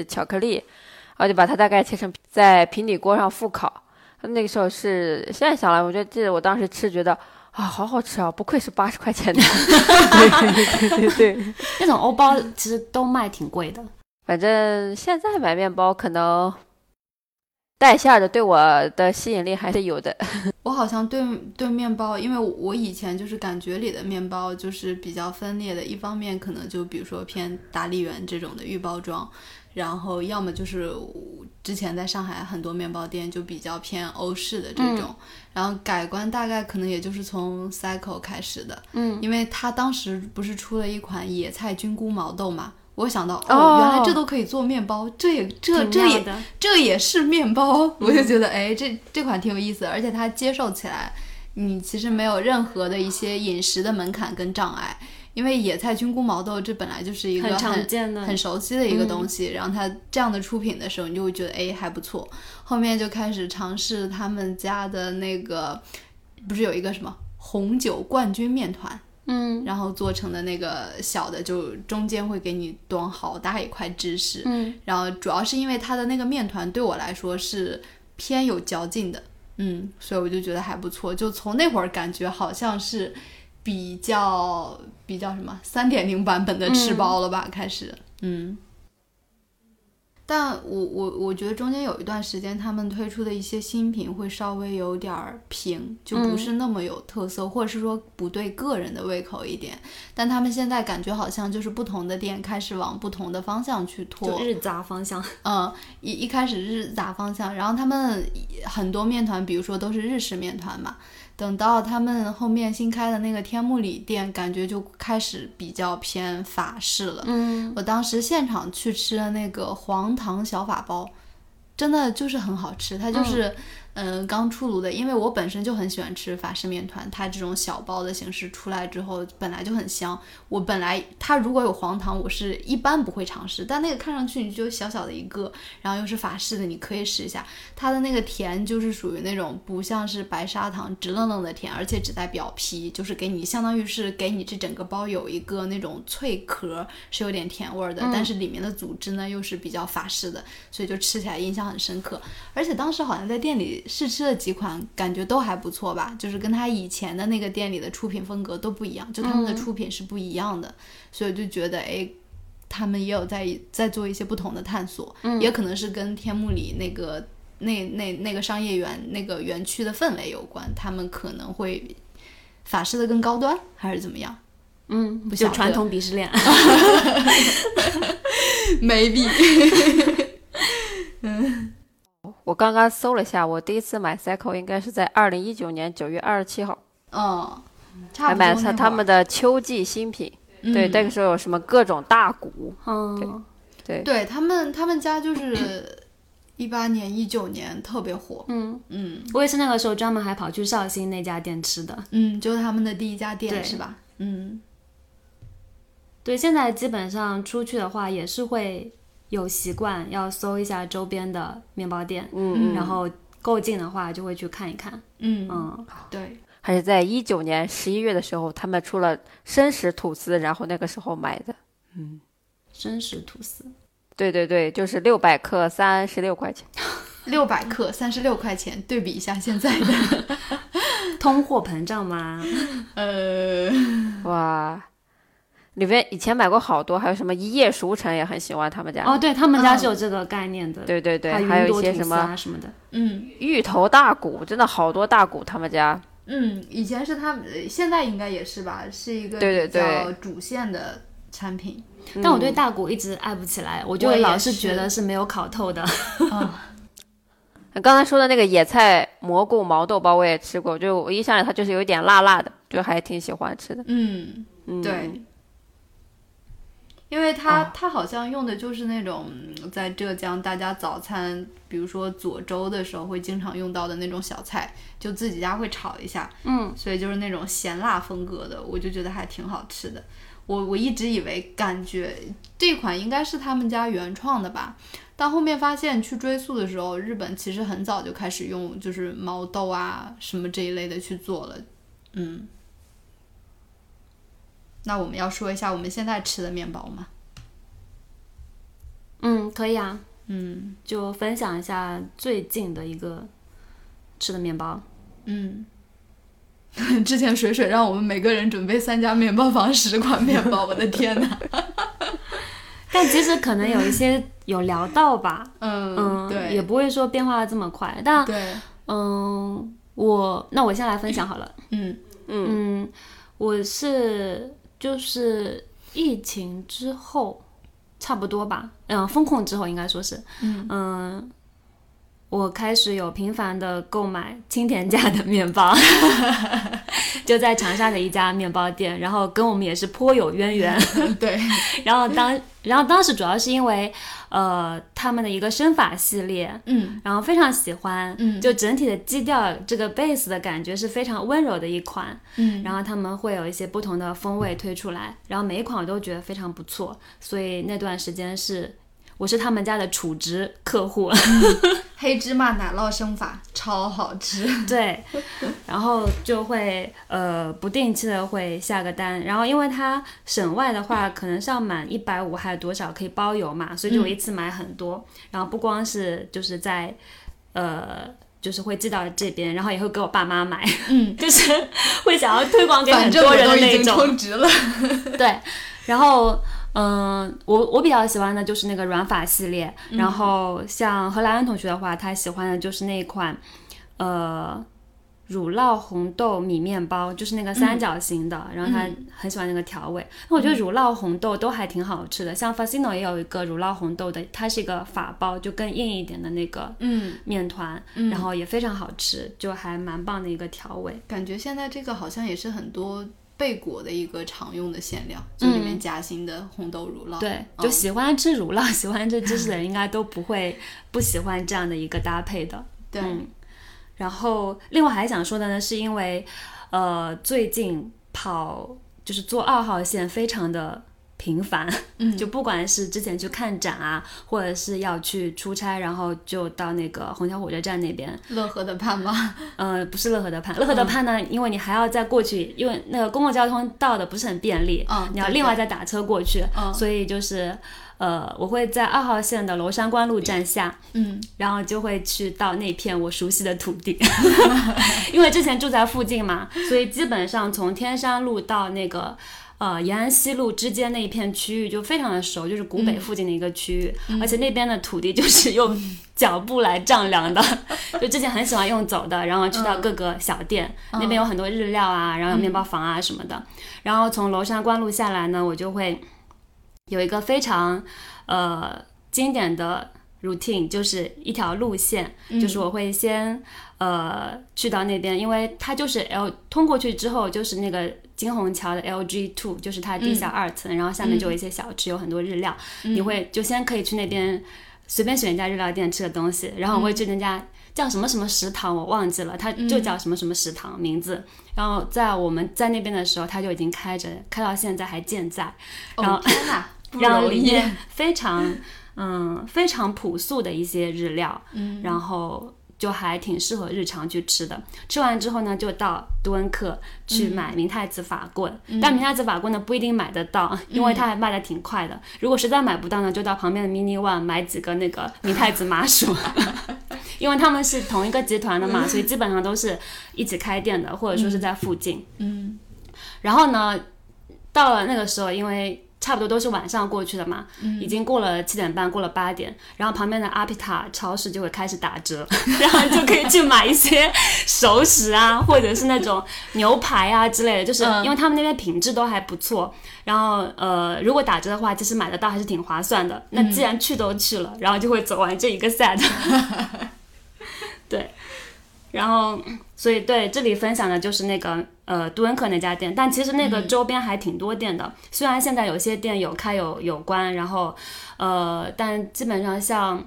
巧克力，然后就把它大概切成在平底锅上复烤。那个时候是现在想来，我觉得记得我当时吃觉得啊，好好吃啊，不愧是八十块钱的。对对对 (laughs) 那种欧包其实都卖挺贵的。反正现在买面包可能带馅儿的对我的吸引力还是有的。(laughs) 我好像对对面包，因为我以前就是感觉里的面包就是比较分裂的，一方面可能就比如说偏达利园这种的预包装，然后要么就是之前在上海很多面包店就比较偏欧式的这种，然后改观大概可能也就是从 Cycle 开始的，嗯，因为他当时不是出了一款野菜菌菇毛豆嘛。我想到哦哦，原来这都可以做面包，这也这这也。这也是面包，我就觉得哎，这这款挺有意思的，而且它接受起来，你其实没有任何的一些饮食的门槛跟障碍，因为野菜菌菇毛豆这本来就是一个很很常见的，很熟悉的一个东西，然后它这样的出品的时候，你就会觉得哎还不错。后面就开始尝试他们家的那个，不是有一个什么红酒冠军面团，嗯然后做成的那个小的，就中间会给你端好大一块芝士，嗯，然后主要是因为它的那个面团对我来说是偏有嚼劲的，嗯，所以我就觉得还不错。就从那会儿感觉好像是比较比较什么三点零版本的吃包了吧，开始，嗯。但我我我觉得中间有一段时间，他们推出的一些新品会稍微有点儿平，就不是那么有特色，或者是说不对个人的胃口一点。但他们现在感觉好像就是不同的店开始往不同的方向去拓，就日杂方向。(laughs) 嗯，一一开始日杂方向，然后他们很多面团，比如说都是日式面团嘛。等到他们后面新开的那个天目里店，感觉就开始比较偏法式了。嗯，我当时现场去吃的那个黄糖小法包，真的就是很好吃。它就是，嗯、刚出炉的，因为我本身就很喜欢吃法式面团，它这种小包的形式出来之后，本来就很香。我本来它如果有黄糖，我是一般不会尝试，但那个看上去你就小小的一个，然后又是法式的，你可以试一下。它的那个甜就是属于那种不像是白砂糖直愣愣的甜，而且只在表皮，就是给你相当于是给你这整个包有一个那种脆壳，是有点甜味儿的，但是里面的组织呢又是比较法式的，所以就吃起来印象很深刻。而且当时好像在店里试吃了几款，感觉都还不错吧，就是跟他以前的那个店里的出品风格都不一样，就他们的出品是不一样的，所以就觉得哎。他们也有在在做一些不同的探索，也可能是跟天目里那个那那那个商业园那个园区的氛围有关，他们可能会法式的更高端，还是怎么样嗯，不就传统鄙视链。？(laughs) (laughs) Maybe，(laughs) 我刚刚搜了一下，我第一次买 Cycle 应该是在二零一九年九月二十七号，嗯，还买了他他们的，秋季新品。对，嗯那个时候有什么各种大鼓，嗯，对，对他们他们家就是一八年一九年特别火，嗯，嗯我也是那个时候专门还跑去绍兴那家店吃的。嗯，就是他们的第一家店是吧？嗯对，现在基本上出去的话也是会有习惯要搜一下周边的面包店，嗯嗯，然后够近的话就会去看一看。嗯嗯，对，还是在一九年十一月的时候，他们出了生食吐司，然后那个时候买的。嗯生食吐司，对对对，就是六百克三十六块钱。(laughs) 六百克三十六块钱，对比一下现在的，(laughs) 通货膨胀吗？(laughs) 呃，哇，里面以前买过好多，还有什么一夜熟成也很喜欢他们家。哦，对他们家嗯是有这个概念的，对对对，还还有一些什么什么的。嗯芋头大骨，真的好多大骨，他们家。嗯，以前是他们，呃现在应该也是吧，是一个对对比较对主线的产品。但我对大骨一直爱不起来，我就老是是觉得是没有烤透的。(laughs) 刚才说的那个野菜蘑菇毛豆包我也吃过，就我印象里它就是有点辣辣的，就还挺喜欢吃的。嗯，嗯，对，因为它、哦它好像用的就是那种嗯在浙江大家早餐，比如说佐粥的时候会经常用到的那种小菜，就自己家会炒一下，嗯，所以就是那种咸辣风格的，我就觉得还挺好吃的。我我一直以为感觉这款应该是他们家原创的吧，但后面发现去追溯的时候，日本其实很早就开始用就是毛豆啊什么这一类的去做了，嗯。那我们要说一下我们现在吃的面包吗？嗯，可以啊，嗯就分享一下最近的一个吃的面包。嗯。(laughs) 之前水水让我们每个人准备三家面包房十款面包，我的天哪！(laughs) 但其实可能有一些有聊到吧，(laughs) 嗯，嗯，对，也不会说变化的这么快。但对，嗯，我那我先来分享好了。嗯嗯，我是就是疫情之后，差不多吧，嗯，风控之后应该说是，嗯我开始有频繁的购买青田家的面包，(laughs) 就在长沙的一家面包店，然后跟我们也是颇有渊源。(laughs) 对，(laughs) 然后当然后当时主要是因为呃他们的一个生法系列，嗯。然后非常喜欢，嗯。就整体的基调这个 base 的感觉是非常温柔的一款，嗯。然后他们会有一些不同的风味推出来，然后每一款我都觉得非常不错，所以那段时间是我是他们家的储值客户，黑芝麻奶酪生法超好吃。(laughs) 对，然后就会呃不定期的会下个单，然后因为它省外的话可能是要满一百五还有多少可以包邮嘛，所以就一次买很多，然后不光是就是在呃。就是会寄到这边，然后也会给我爸妈买，嗯，(laughs) 就是会想要推广给反很多人正我都已经的那种。充值了。对，然后嗯、我我比较喜欢的就是那个软法系列，然后像荷兰恩同学的话，他喜欢的就是那一款呃乳酪红豆米面包，就是那个三角形的，然后他很喜欢那个调味。那我觉得乳酪红豆都还挺好吃的，像 Fasino 也有一个乳酪红豆的，它是一个法包，就更硬一点的那个嗯，面团，然后也非常好吃，就还蛮棒的一个调味。感觉现在这个好像也是很多贝果的一个常用的馅料，就里面夹心的红豆乳酪。对，就喜欢吃乳酪、(laughs) 喜欢吃芝士的人，应该都不会不喜欢这样的一个搭配的。对，嗯，然后另外还想说的呢，是因为呃最近跑就是坐二号线非常的频繁，嗯。(laughs) 就不管是之前去看展啊，或者是要去出差，然后就到那个虹桥火车站那边，乐和的盼吗？呃，不是乐和的畔，乐和的嗯畔呢，因为你还要再过去，因为那个公共交通到的不是很便利，嗯你要另外再打车过去，嗯。所以就是呃，我会在二号线的娄山关路站下，嗯。然后就会去到那片我熟悉的土地，(laughs) 因为之前住在附近嘛，所以基本上从天山路到那个。呃，延安西路之间那一片区域就非常的熟，就是古北附近的一个区域，而且那边的土地就是 (laughs) 用脚步来丈量的，(laughs) 就之前很喜欢用走的，然后去到各个小店，那边有很多日料啊，然后有面包房啊什么的，然后从娄山关路下来呢，我就会有一个非常呃经典的 routine，就是一条路线，就是我会先呃去到那边，因为它就是 L 通过去之后就是那个金虹桥的 LG Two，就是它地下二层，然后下面就有一些小吃，有很多日料，你会就先可以去那边随便选一家日料店吃的东西，然后我会去那家。叫什么什么食堂，我忘记了，它就叫什么什么食堂名字。然后在我们在那边的时候，它就已经开着，开到现在还健在。然后哦天哪，(laughs) 不然后容易。里面非常嗯非常朴素的一些日料，嗯，然后就还挺适合日常去吃的。吃完之后呢，就到杜恩克去买明太子法棍，但明太子法棍呢不一定买得到，因为它还卖的挺快的。如果实在买不到呢，就到旁边的 Mini One 买几个那个明太子麻薯。(laughs) 因为他们是同一个集团的嘛，所以基本上都是一起开店的，或者说是在附近。嗯然后呢，到了那个时候，因为差不多都是晚上过去的嘛，嗯。已经过了七点半，过了八点，然后旁边的阿皮塔超市就会开始打折，(laughs) 然后就可以去买一些熟食啊，或者是那种牛排啊之类的，就是嗯。因为他们那边品质都还不错，然后呃，如果打折的话，其实买得到还是挺划算的。那既然去都去了，然后就会走完这一个 set，(laughs) 对，然后所以对这里分享的就是那个呃杜恩克那家店，但其实那个周边还挺多店的，虽然现在有些店有开有有关，然后呃，但基本上像。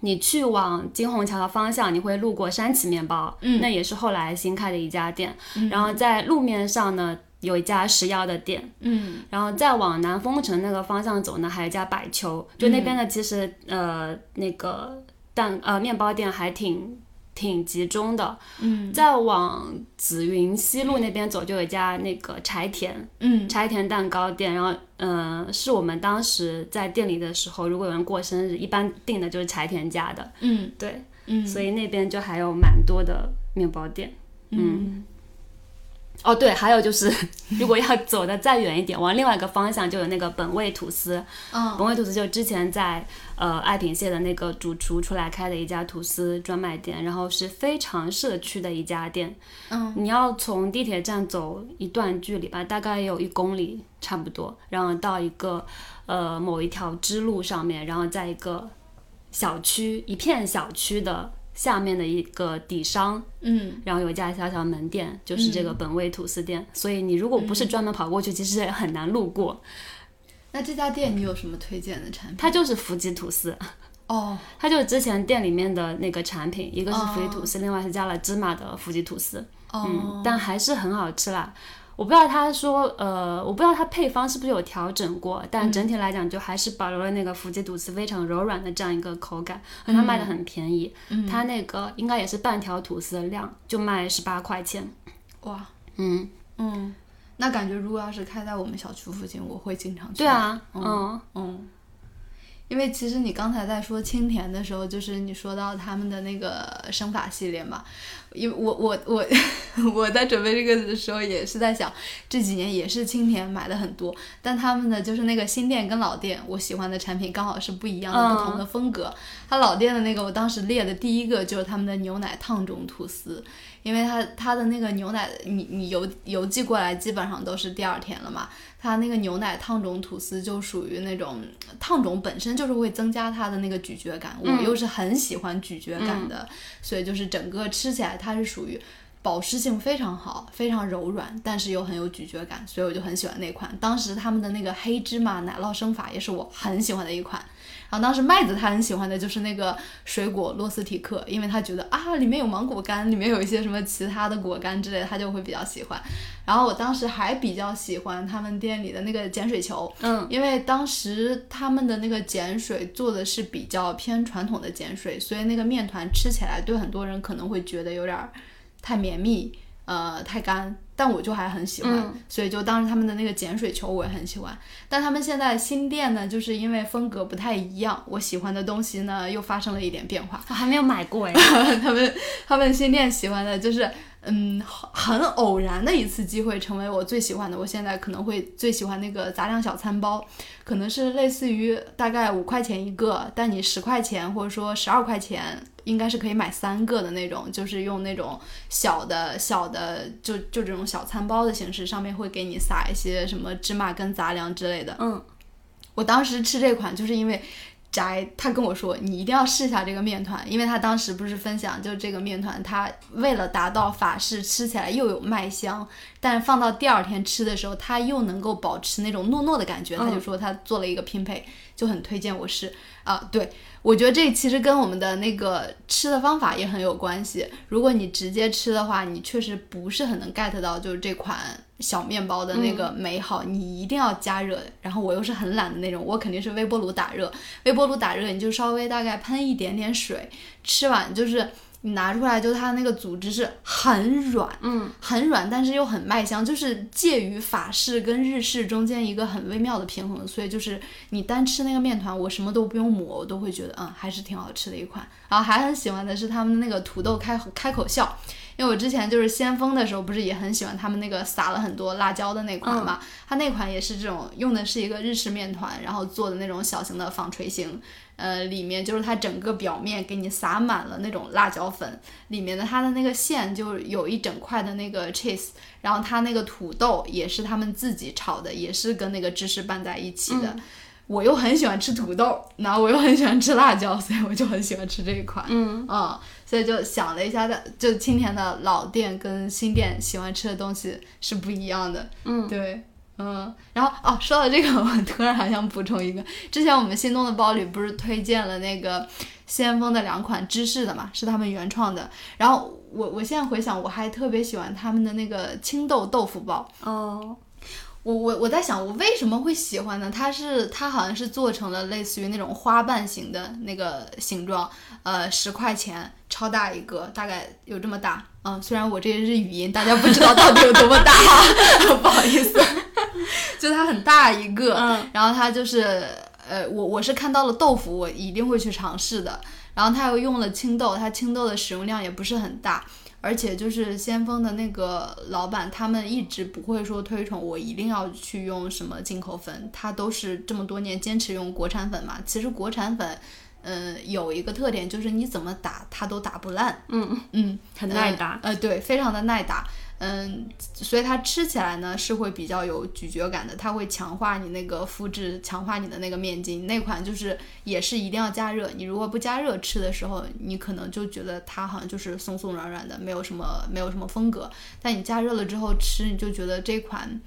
你去往金虹桥的方向，你会路过山崎面包，嗯那也是后来新开的一家店。然后在路面上呢，有一家石妖的店，嗯然后再往南丰城那个方向走呢，还有一家百球，就那边的其实、呃那个蛋呃面包店还挺挺集中的。嗯再往紫云西路那边走，就有一家那个柴田嗯柴田蛋糕店，然后呃是我们当时在店里的时候，如果有人过生日，一般订的就是柴田家的，嗯对，嗯，所以那边就还有蛮多的面包店。嗯哦，对，还有就是，如果要走的再远一点，往另外一个方向就有那个本味吐司。嗯本味吐司就之前在呃爱品蟹的那个主厨出来开的一家吐司专卖店，然后是非常社区的一家店。嗯，你要从地铁站走一段距离吧，大概有一公里差不多，然后到一个呃某一条支路上面，然后在一个小区一片小区的下面的一个底商，嗯然后有一家小小门店，就是这个本味吐司店。所以你如果不是专门跑过去，其实也很难路过。那这家店你有什么推荐的产品？它就是福吉吐司，哦，它就是之前店里面的那个产品，一个是福吉吐哦司，另外是加了芝麻的福吉吐司。嗯哦，，但还是很好吃啦。我不知道他说，呃，我不知道他配方是不是有调整过，但整体来讲就还是保留了那个福吉吐司非常柔软的这样一个口感，而它卖的很便宜，它那个应该也是半条吐司的量，就卖十八块钱。哇，嗯，嗯，那感觉如果要是开在我们小区附近，我会经常去。对，啊，嗯嗯。嗯，因为其实你刚才在说青田的时候，就是你说到他们的那个生法系列嘛，因为我我我 (laughs) 我在准备这个的时候也是在想，这几年也是青田买的很多，但他们的就是那个新店跟老店，我喜欢的产品刚好是不一样的、嗯不同的风格。他老店的那个，我当时列的第一个就是他们的牛奶烫种吐司，因为它它的那个牛奶，你你邮邮寄过来基本上都是第二天了嘛。它那个牛奶烫种吐司就属于那种烫种本身就是会增加它的那个咀嚼感，我又是很喜欢咀嚼感的，所以就是整个吃起来它是属于保湿性非常好，非常柔软，但是又很有咀嚼感，所以我就很喜欢那款。当时他们的那个黑芝麻奶酪生法也是我很喜欢的一款。然后当时麦子他很喜欢的就是那个水果洛斯提克，因为他觉得啊里面有芒果干，里面有一些什么其他的果干之类的，他就会比较喜欢。然后我当时还比较喜欢他们店里的那个碱水球，嗯，因为当时他们的那个碱水做的是比较偏传统的碱水，所以那个面团吃起来对很多人可能会觉得有点儿太绵密，呃，太干。但我就还很喜欢，嗯所以就当时他们的那个碱水球我也很喜欢。但他们现在新店呢，就是因为风格不太一样，我喜欢的东西呢又发生了一点变化。我还没有买过哎。(laughs) 他们他们新店喜欢的就是，嗯，很偶然的一次机会成为我最喜欢的。我现在可能会最喜欢那个杂粮小餐包，可能是类似于大概五块钱一个，但你十块钱或者说十二块钱。应该是可以买三个的那种，就是用那种小的小的，就就这种小餐包的形式，上面会给你撒一些什么芝麻跟杂粮之类的。嗯，我当时吃这款就是因为宅他跟我说你一定要试一下这个面团，因为他当时不是分享就是这个面团，他为了达到法式吃起来又有麦香，但放到第二天吃的时候，它又能够保持那种糯糯的感觉，他就说他做了一个拼配，就很推荐我试啊。对我觉得这其实跟我们的那个吃的方法也很有关系。如果你直接吃的话，你确实不是很能 get 到就是这款小面包的那个美好，你一定要加热。然后我又是很懒的那种，我肯定是微波炉打热，微波炉打热你就稍微大概喷一点点水，吃完就是。你拿出来，就它那个组织是很软，嗯，很软，但是又很麦香，就是介于法式跟日式中间一个很微妙的平衡。所以就是你单吃那个面团，我什么都不用抹，我都会觉得嗯还是挺好吃的一款。然后还很喜欢的是他们那个土豆开开口笑，因为我之前就是先锋的时候，不是也很喜欢他们那个撒了很多辣椒的那款嘛？它那款也是这种用的是一个日式面团，然后做的那种小型的纺锤形，呃，里面就是它整个表面给你撒满了那种辣椒粉，里面的它的那个馅就有一整块的那个 cheese，然后它那个土豆也是他们自己炒的，也是跟那个芝士拌在一起的。我又很喜欢吃土豆，然后我又很喜欢吃辣椒，所以我就很喜欢吃这一款。嗯嗯，所以就想了一下，的就青田的老店跟新店喜欢吃的东西是不一样的。嗯，对，嗯，然后哦，说到这个，(laughs) 我突然还想补充一个，之前我们心动的包里不是推荐了那个先锋的两款芝士的嘛，是他们原创的。然后我我现在回想，我还特别喜欢他们的那个青豆豆腐包。哦。我我我在想，我为什么会喜欢呢？它是它好像是做成了类似于那种花瓣形的那个形状，呃，十块钱，超大一个，大概有这么大。嗯，虽然我这个是语音，大家不知道到底有多么大，(laughs) 不好意思，(laughs) 就它很大一个。嗯，然后它就是呃，我我是看到了豆腐，我一定会去尝试的。然后它又用了青豆，它青豆的使用量也不是很大。而且就是先锋的那个老板，他们一直不会说推崇我一定要去用什么进口粉，他都是这么多年坚持用国产粉嘛。其实国产粉，嗯，有一个特点就是你怎么打它都打不烂，嗯嗯，很耐打，呃，对，非常的耐打。嗯，所以它吃起来呢是会比较有咀嚼感的，它会强化你那个肤质，强化你的那个面筋。那款就是也是一定要加热，你如果不加热吃的时候，你可能就觉得它好像就是松松软软的，没有什么没有什么风格。但你加热了之后吃，你就觉得这款。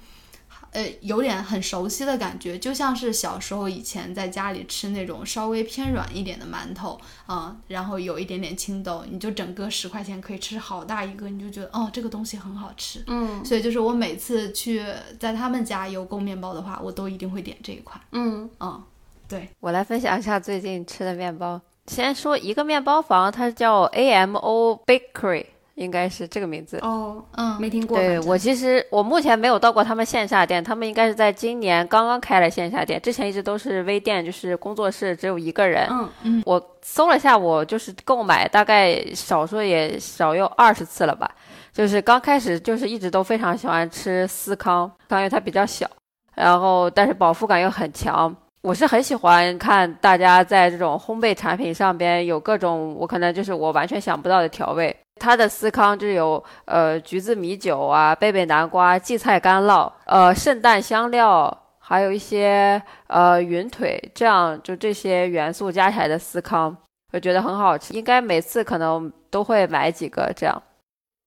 呃，有点很熟悉的感觉，就像是小时候以前在家里吃那种稍微偏软一点的馒头啊，然后有一点点青豆，你就整个十块钱可以吃好大一个，你就觉得哦，这个东西很好吃。嗯，所以就是我每次去在他们家有购面包的话，我都一定会点这一款。嗯嗯，对我来分享一下最近吃的面包。先说一个面包房，它叫 AMO Bakery。应该是这个名字哦，嗯，没听过。对我其实我目前没有到过他们线下店，他们应该是在今年刚刚开了线下店，之前一直都是微店，就是工作室只有一个人。嗯嗯，我搜了下，我就是购买大概少说也少有二十次了吧，就是刚开始就是一直都非常喜欢吃司康，因为它比较小，然后但是饱腹感又很强。我是很喜欢看大家在这种烘焙产品上边有各种我可能就是我完全想不到的调味。它的司康就有呃橘子米酒啊、贝贝南瓜、荠菜干酪、呃圣诞香料，还有一些呃云腿，这样就这些元素加起来的司康，我觉得很好吃。应该每次可能都会买几个这样，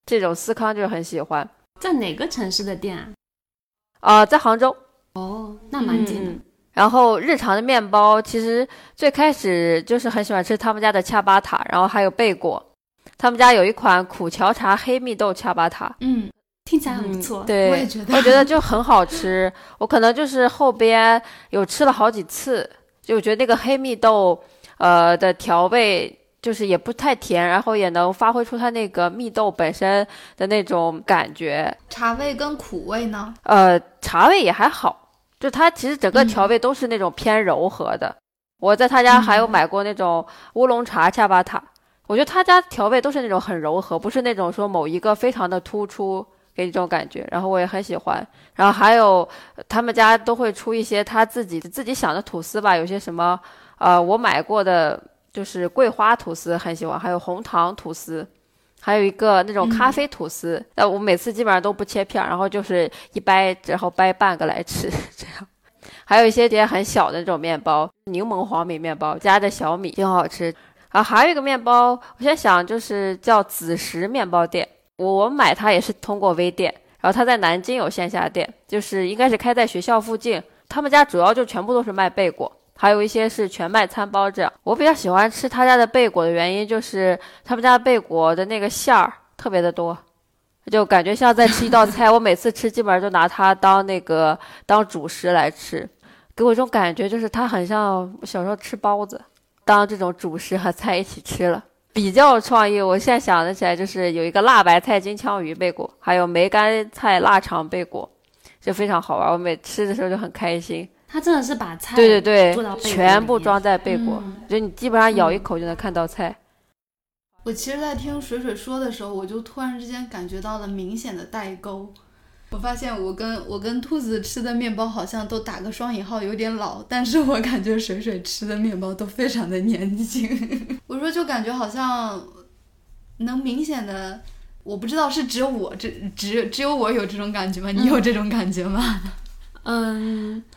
这种司康就很喜欢。在哪个城市的店啊？啊，在杭州。哦，那蛮近的。然后日常的面包，其实最开始就是很喜欢吃他们家的恰巴塔，然后还有贝果。他们家有一款苦荞茶黑蜜豆恰巴塔，嗯，听起来很不错。对，我也觉得，我觉得就很好吃。(laughs) 我可能就是后边有吃了好几次，就我觉得那个黑蜜豆，呃的调味就是也不太甜，然后也能发挥出它那个蜜豆本身的那种感觉。茶味跟苦味呢？呃，茶味也还好，就它其实整个调味都是那种偏柔和的。我在他家还有买过那种乌龙茶恰巴塔。我觉得他家调味都是那种很柔和，不是那种说某一个非常的突出给你这种感觉，然后我也很喜欢。然后还有他们家都会出一些他自己自己想的吐司吧，有些什么呃我买过的就是桂花吐司很喜欢，还有红糖吐司，还有一个那种咖啡吐司。那、我每次基本上都不切片，然后就是一掰，然后掰半个来吃 (laughs) 这样。还有一些点很小的那种面包，柠檬黄米面包加的小米，挺好吃。啊，还有一个面包，我现在想就是叫子时面包店，我买它也是通过微店，然后它在南京有线下店，就是应该是开在学校附近。他们家主要就全部都是卖贝果，还有一些是全麦餐包这样。我比较喜欢吃他家的贝果的原因就是他们家贝果的那个馅儿特别的多，就感觉像在吃一道菜。我每次吃基本上就拿它当那个当主食来吃，给我一种感觉就是它很像小时候吃包子。当这种主食和菜一起吃了，(laughs) 比较创意。我现在想得起来，就是有一个辣白菜金枪鱼贝果，还有梅干菜腊肠贝果，就非常好玩。我每吃的时候就很开心。它真的是把菜对对对全部装在贝果，嗯就你基本上咬一口就能看到菜。我其实，在听水水说的时候，我就突然之间感觉到了明显的代沟。我发现我跟我跟兔子吃的面包好像都打个双引号，有点老，但是我感觉水水吃的面包都非常的年轻。(laughs) 我说就感觉好像能明显的，我不知道是只有我这只只有我有这种感觉吗？你有这种感觉吗？嗯，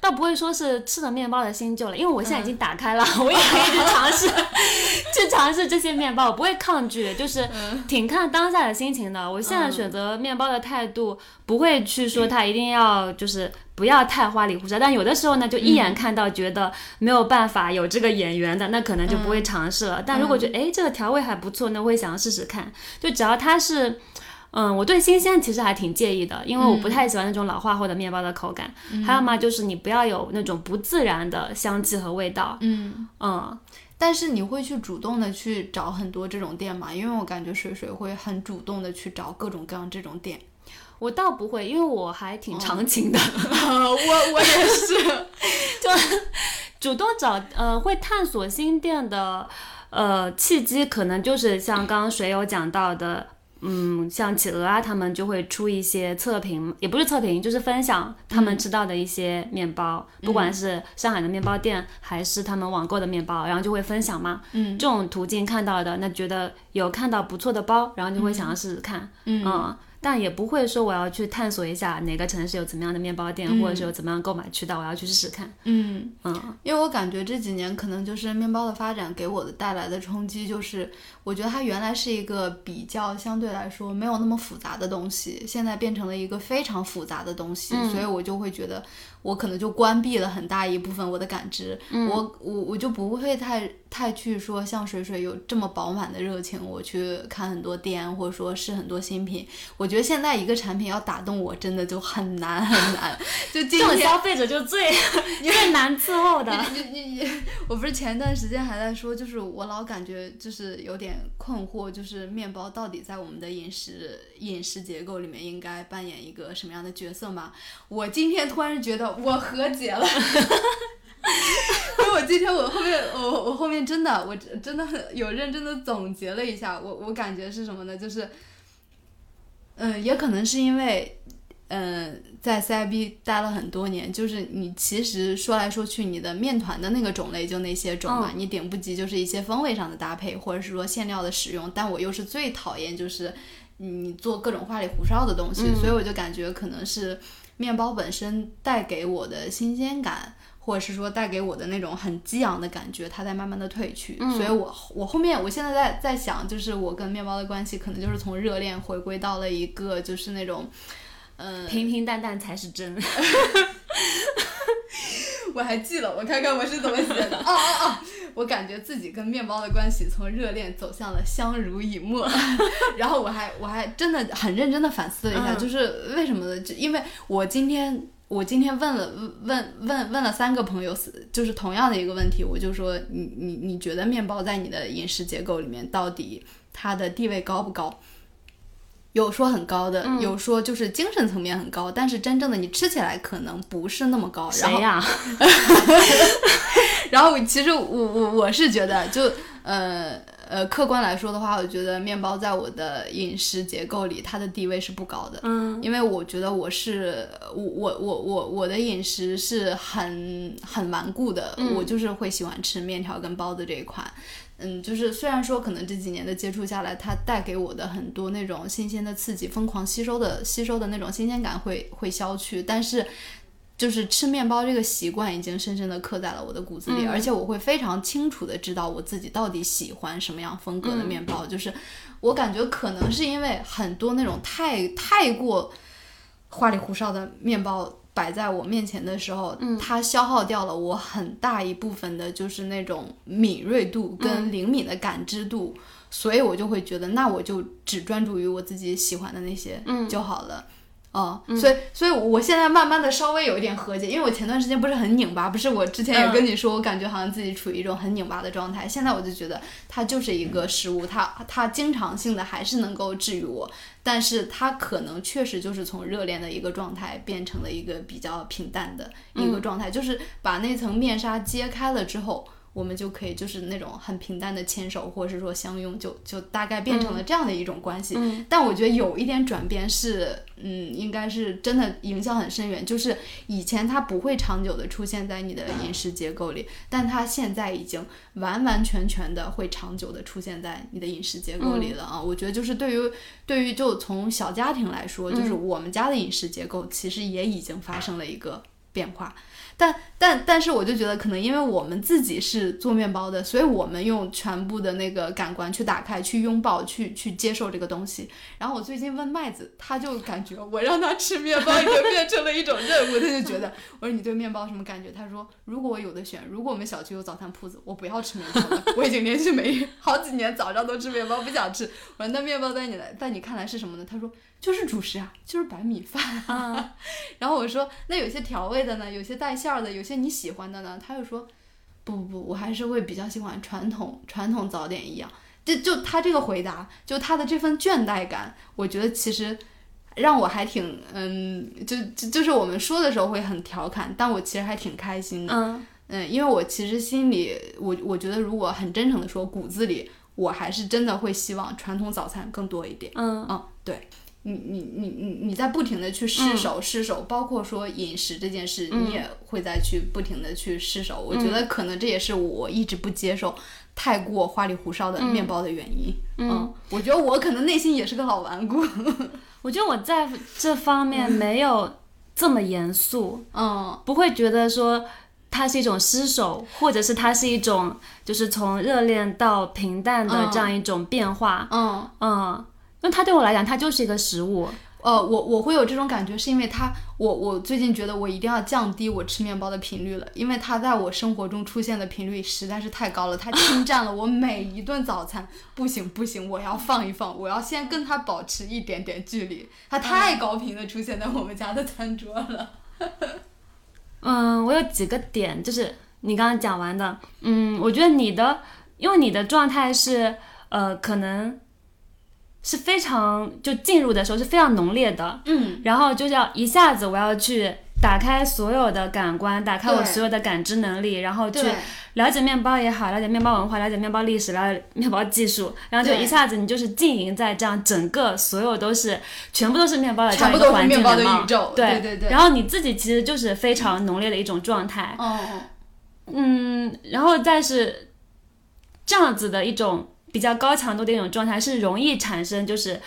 倒不会说是吃了面包的新旧了，因为我现在已经打开了，(laughs) 我也可以去尝试，(laughs) 去尝试这些面包，我不会抗拒，就是挺看当下的心情的。我现在选择面包的态度，不会去说它一定要就是不要太花里胡哨，但有的时候呢，就一眼看到觉得没有办法有这个眼缘的，那可能就不会尝试了。但如果觉得哎这个调味还不错，那我会想要试试看，就只要它是。嗯，我对新鲜其实还挺介意的，因为我不太喜欢那种老化后的面包的口感。还有嘛，就是你不要有那种不自然的香气和味道。嗯嗯，但是你会去主动的去找很多这种店吗？因为我感觉水水会很主动的去找各种各样这种店。我倒不会，因为我还挺长情的。(laughs) 我我也是，(laughs) 就主动找呃会探索新店的呃契机，可能就是像刚刚水友讲到的。嗯，像企鹅啊，他们就会出一些测评，也不是测评，就是分享他们吃到的一些面包，不管是上海的面包店，还是他们网购的面包，然后就会分享嘛。嗯，这种途径看到的，那觉得有看到不错的包，然后就会想要试试看。嗯。但也不会说我要去探索一下哪个城市有怎么样的面包店，或者是有怎么样购买渠道，我要去试试看。嗯嗯，因为我感觉这几年可能就是面包的发展给我的带来的冲击，就是我觉得它原来是一个比较相对来说没有那么复杂的东西，现在变成了一个非常复杂的东西，所以我就会觉得。我可能就关闭了很大一部分我的感知，我我我就不会太太去说像水水有这么饱满的热情，我去看很多店或者说是很多新品。我觉得现在一个产品要打动我，真的就很难很难。就这种消费者就最 (laughs) 最难伺候的。你你你，我不是前段时间还在说，就是我老感觉就是有点困惑，就是面包到底在我们的饮食饮食结构里面应该扮演一个什么样的角色吗？我今天突然觉得。我和解了，(laughs) 因为我今天我后面我我后面真的我真的很有认真的总结了一下，我我感觉是什么呢？就是，嗯，也可能是因为，嗯，在 CIB 待了很多年，就是你其实说来说去，你的面团的那个种类就那些种嘛，你顶不及就是一些风味上的搭配，或者是说馅料的使用。但我又是最讨厌就是你做各种花里胡哨的东西，所以我就感觉可能是。面包本身带给我的新鲜感，或者是说带给我的那种很激昂的感觉，它在慢慢的褪去。所以，我我后面我现在在在想，就是我跟面包的关系，可能就是从热恋回归到了一个就是那种，嗯，平平淡淡才是真。(laughs) 我还记了，我看看我是怎么写的。哦 (laughs) 哦哦。(laughs) 我感觉自己跟面包的关系从热恋走向了相濡以沫，(laughs) 然后我还我还真的很认真的反思了一下，就是为什么呢？就因为我今天我今天问了问问问了三个朋友，就是同样的一个问题，我就说你你你觉得面包在你的饮食结构里面到底它的地位高不高？有说很高的，有说就是精神层面很高，但是真正的你吃起来可能不是那么高。谁呀？(laughs) 然后其实我我我是觉得，就呃呃，客观来说的话，我觉得面包在我的饮食结构里，它的地位是不高的。嗯，因为我觉得我是我我我我我的饮食是很很顽固的，我就是会喜欢吃面条跟包子这一款。嗯，就是虽然说可能这几年的接触下来，它带给我的很多那种新鲜的刺激、疯狂吸收的吸收的那种新鲜感会会消去，但是就是吃面包这个习惯已经深深的刻在了我的骨子里，而且我会非常清楚的知道我自己到底喜欢什么样风格的面包，就是我感觉可能是因为很多那种太太过花里胡哨的面包。摆在我面前的时候，它消耗掉了我很大一部分的，就是那种敏锐度跟灵敏的感知度，所以我就会觉得，那我就只专注于我自己喜欢的那些就好了。哦，所以，所以我现在慢慢的稍微有一点和解，因为我前段时间不是很拧巴，不是我之前也跟你说，我感觉好像自己处于一种很拧巴的状态。现在我就觉得它就是一个食物，它它经常性的还是能够治愈我，但是他可能确实就是从热恋的一个状态变成了一个比较平淡的一个状态，就是把那层面纱揭开了之后，我们就可以就是那种很平淡的牵手，或者是说相拥，就就大概变成了这样的一种关系。嗯但我觉得有一点转变是，嗯，应该是真的影响很深远。就是以前它不会长久的出现在你的饮食结构里，但它现在已经完完全全的会长久的出现在你的饮食结构里了啊！我觉得就是对于对于就从小家庭来说，就是我们家的饮食结构其实也已经发生了一个变化。但但但是我就觉得，可能因为我们自己是做面包的，所以我们用全部的那个感官去打开、去拥抱、去去接受这个东西。然后我最近问麦子，他就感觉我让他吃面包已经变成了一种任务，他就觉得我说你对面包什么感觉？他说如果我有的选，如果我们小区有早餐铺子，我不要吃面包了。我已经连续没好几年早上都吃面包，不想吃。我说那面包在你来在你看来是什么呢？他说就是主食啊，就是白米饭。啊，(laughs) 然后我说那有些调味的呢，有些带馅儿的，有些你喜欢的呢？他又说不不不，我还是会比较喜欢传统传统早点一样。就就他这个回答，就他的这份倦怠感，我觉得其实让我还挺嗯，就就就是我们说的时候会很调侃，但我其实还挺开心的。嗯嗯，因为我其实心里，我我觉得如果很真诚的说，骨子里我还是真的会希望传统早餐更多一点。嗯嗯，对。你你你你你在不停的去失手失手，包括说饮食这件事，嗯你也会再去不停的去失手。我觉得可能这也是我一直不接受太过花里胡哨的面包的原因。嗯我觉得我可能内心也是个老顽固。(laughs) 我觉得我在这方面没有这么严肃，嗯不会觉得说它是一种失手，或者是它是一种就是从热恋到平淡的嗯这样一种变化。嗯。嗯，因为它对我来讲，它就是一个食物。呃，我我会有这种感觉，是因为它，我我最近觉得我一定要降低我吃面包的频率了，因为它在我生活中出现的频率实在是太高了，它侵占了我每一顿早餐。(laughs) 不行不行，我要放一放，我要先跟它保持一点点距离，它太高频的出现在我们家的餐桌了。(laughs) 嗯，我有几个点，就是你刚刚讲完的。嗯，我觉得你的，因为你的状态是，呃，可能是非常就进入的时候是非常浓烈的，嗯，然后就是要一下子我要去打开所有的感官，打开我所有的感知能力，然后去了解面包也好，了解面包文化，了解面包历史，了解面包技术，然后就一下子你就是浸淫在这样整个所有都是全部都是面包的这样一个环境面包的里嘛。宇宙。对。对对对。然后你自己其实就是非常浓烈的一种状态，哦，嗯，然后再是这样子的一种比较高强度的一种状态，是容易产生就是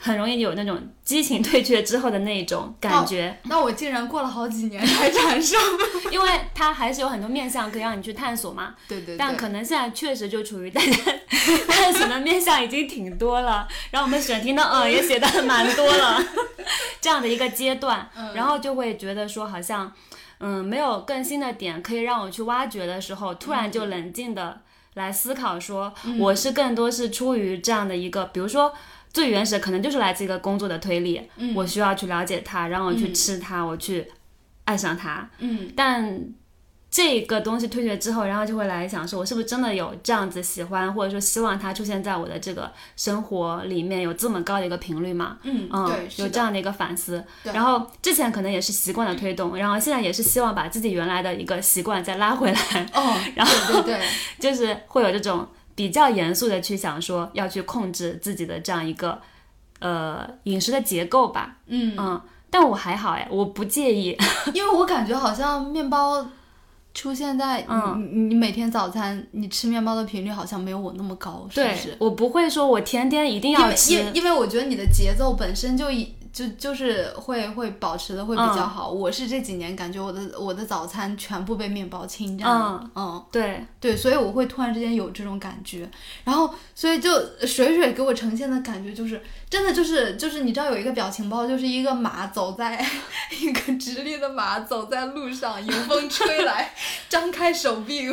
很容易有那种激情退却之后的那种感觉，那我竟然过了好几年才产生。(laughs) 因为它还是有很多面向可以让你去探索嘛。(laughs) 对对对，但可能现在确实就处于大家 (laughs) 探索的面向已经挺多了，然后我们选题呢，嗯，也写的蛮多了，这样的一个阶段，然后就会觉得说好像，嗯，没有更新的点可以让我去挖掘的时候，突然就冷静的来思考说，我是更多是出于这样的一个，比如说。最原始可能就是来自一个工作的推理，我需要去了解它，然后我去吃它，我去爱上它，嗯。但这个东西退学之后，然后就会来想说，我是不是真的有这样子喜欢，或者说希望它出现在我的这个生活里面有这么高的一个频率嘛？嗯嗯，对，有这样的一个反思。然后之前可能也是习惯的推动，然后现在也是希望把自己原来的一个习惯再拉回来，哦，(laughs) 然后对对对，(laughs) 就是会有这种比较严肃的去想说要去控制自己的这样一个呃饮食的结构吧。嗯嗯，但我还好哎，我不介意。(laughs) 因为我感觉好像面包出现在嗯你你你每天早餐你吃面包的频率好像没有我那么高，是不是？我不会说我天天一定因为要吃。因因为我觉得你的节奏本身就一就就是会会保持的会比较好。我是这几年感觉我的我的早餐全部被面包侵占了，嗯对，对，所以我会突然之间有这种感觉，然后所以就水水给我呈现的感觉就是真的就是就是你知道有一个表情包，就是一个马走在一个直立的马走在路上，迎风吹来，张开手臂，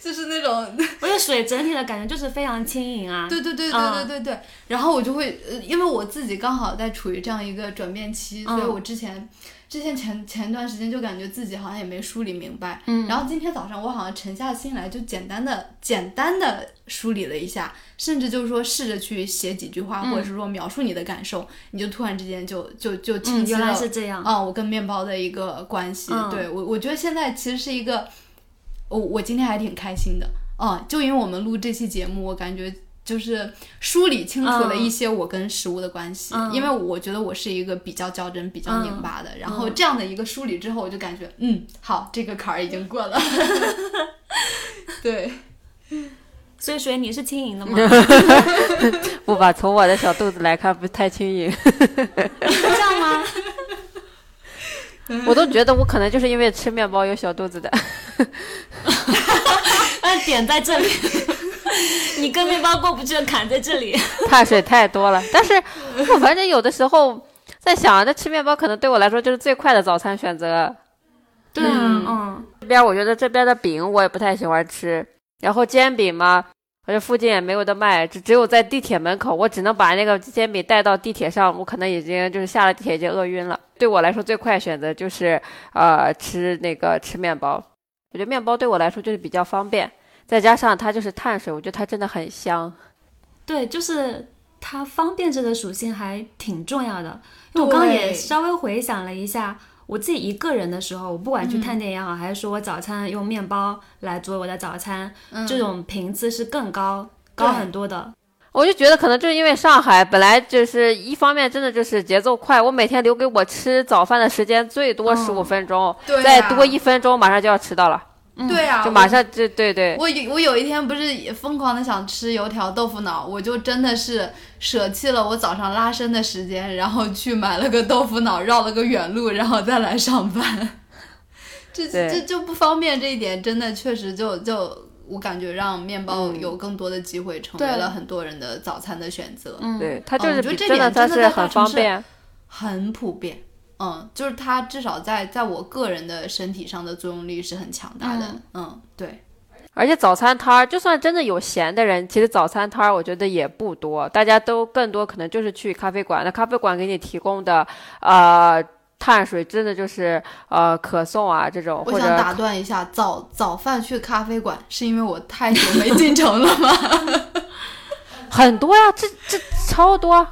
就是那种而且水整体的感觉就是非常轻盈啊。对对对对对对对，然后我就会，呃因为我自己刚好在处于这样一个转变期，所以嗯我之前。之前前前段时间就感觉自己好像也没梳理明白，嗯然后今天早上我好像沉下心来，就简单的简单的梳理了一下，甚至就是说试着去写几句话，或者是说描述你的感受，你就突然之间就就就清嗯，晰了。原来是这样。啊、我跟面包的一个关系，嗯对我我觉得现在其实是一个我我今天还挺开心的，嗯，就因为我们录这期节目，我感觉就是梳理清楚了一些我跟食物的关系，嗯因为我觉得我是一个比较较真、比较拧巴的，然后嗯这样的一个梳理之后，我就感觉，嗯，好，这个坎儿已经过了，(laughs) 对。(laughs) 所以水你是轻盈的吗？(laughs) 不吧，从我的小肚子来看，不太轻盈。这样吗？我都觉得我可能就是因为吃面包有小肚子的。那点在这里，(laughs) 你跟面包过不去的坎在这里。碳水太多了。但是我反正有的时候在想，那吃面包可能对我来说就是最快的早餐选择。对啊，嗯嗯这边我觉得这边的饼我也不太喜欢吃，然后煎饼嘛，我这附近也没有的卖，只只有在地铁门口，我只能把那个煎饼带到地铁上，我可能已经就是下了地铁已经饿晕了。对我来说最快选择就是呃吃那个吃面包，我觉得面包对我来说就是比较方便，再加上它就是碳水，我觉得它真的很香。对，就是它方便这个属性还挺重要的。因为我刚刚也稍微回想了一下，我自己一个人的时候，我不管去探店也好，还是说我早餐用面包来作为我的早餐，嗯这种频次是更高高很多的。我就觉得可能就是因为上海本来就是一方面真的就是节奏快，我每天留给我吃早饭的时间最多嗯十五分钟，对啊再多一分钟马上就要迟到了，对啊，就马上就对对。我有我有一天不是疯狂的想吃油条豆腐脑，我就真的是舍弃了我早上拉伸的时间，然后去买了个豆腐脑，绕了个远路，然后再来上班。(laughs) 这对这就不方便这一点，真的确实就就我感觉让面包嗯有更多的机会，成为了很多人的早餐的选择，嗯，对，它就是嗯我觉得这比真的它点真的在大是很城市方便。很普遍。嗯，就是它至少在在我个人的身体上的作用力是很强大的。嗯对。而且早餐摊儿，就算真的有闲的人，其实早餐摊儿我觉得也不多，大家都更多可能就是去咖啡馆。那咖啡馆给你提供的呃碳水，真的就是呃可颂啊这种，我想打断一下，早早饭去咖啡馆是因为我太久没进城了吗？(laughs) 很多呀，这这超多。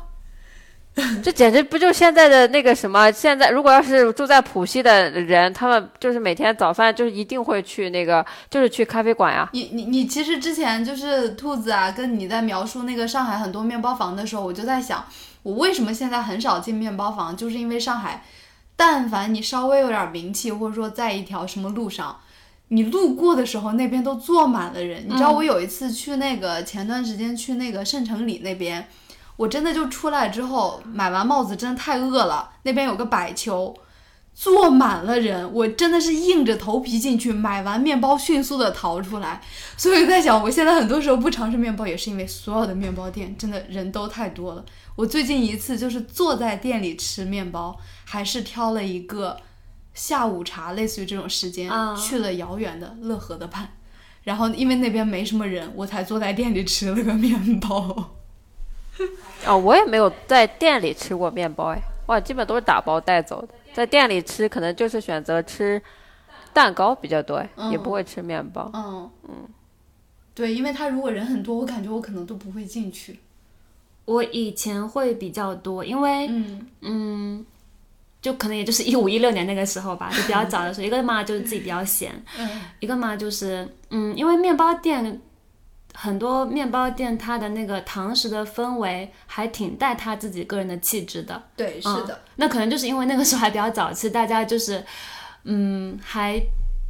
这简直不就现在的那个什么？现在如果要是住在浦西的人，他们就是每天早饭就是一定会去那个，就是去咖啡馆呀。你你你，其实之前就是兔子啊，跟你在描述那个上海很多面包房的时候，我就在想，我为什么现在很少进面包房，就是因为上海，但凡你稍微有点名气，或者说在一条什么路上。你路过的时候，那边都坐满了人。你知道，我有一次去那个前段时间去那个圣城里那边，我真的就出来之后买完帽子，真的太饿了。那边有个百球，坐满了人，我真的是硬着头皮进去，买完面包迅速的逃出来。所以在想，我现在很多时候不尝试面包，也是因为所有的面包店真的人都太多了。我最近一次就是坐在店里吃面包，还是挑了一个下午茶，类似于这种时间，啊去了遥远的乐河的畔。然后因为那边没什么人，我才坐在店里吃了个面包。哦，我也没有在店里吃过面包哎，哇，基本都是打包带走的。在店里吃，可能就是选择吃蛋糕比较多哎，也不会吃面包。嗯嗯，对，因为他如果人很多，我感觉我可能都不会进去。我以前会比较多，因为嗯嗯，就可能也就是一五一六年那个时候吧，就比较早的时候。一个嘛就是自己比较闲，嗯一个嘛就是嗯，因为面包店很多面包店它的那个堂食的氛围还挺带他自己个人的气质的。对，是嗯的，那可能就是因为那个时候还比较早期，大家就是嗯，还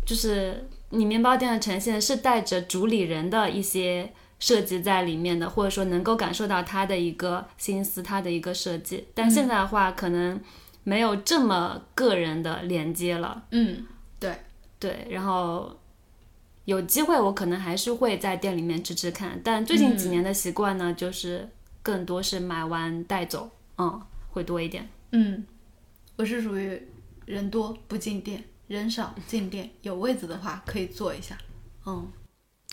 就是你面包店的呈现是带着主理人的一些。设计在里面的，或者说能够感受到他的一个心思，他的一个设计。但现在的话，可能没有这么个人的连接了。嗯，对对，然后有机会我可能还是会在店里面吃吃看，但最近几年的习惯呢，就是更多是买完带走，嗯，会多一点。嗯，我是属于人多不进店，人少进店，有位子的话可以坐一下。嗯，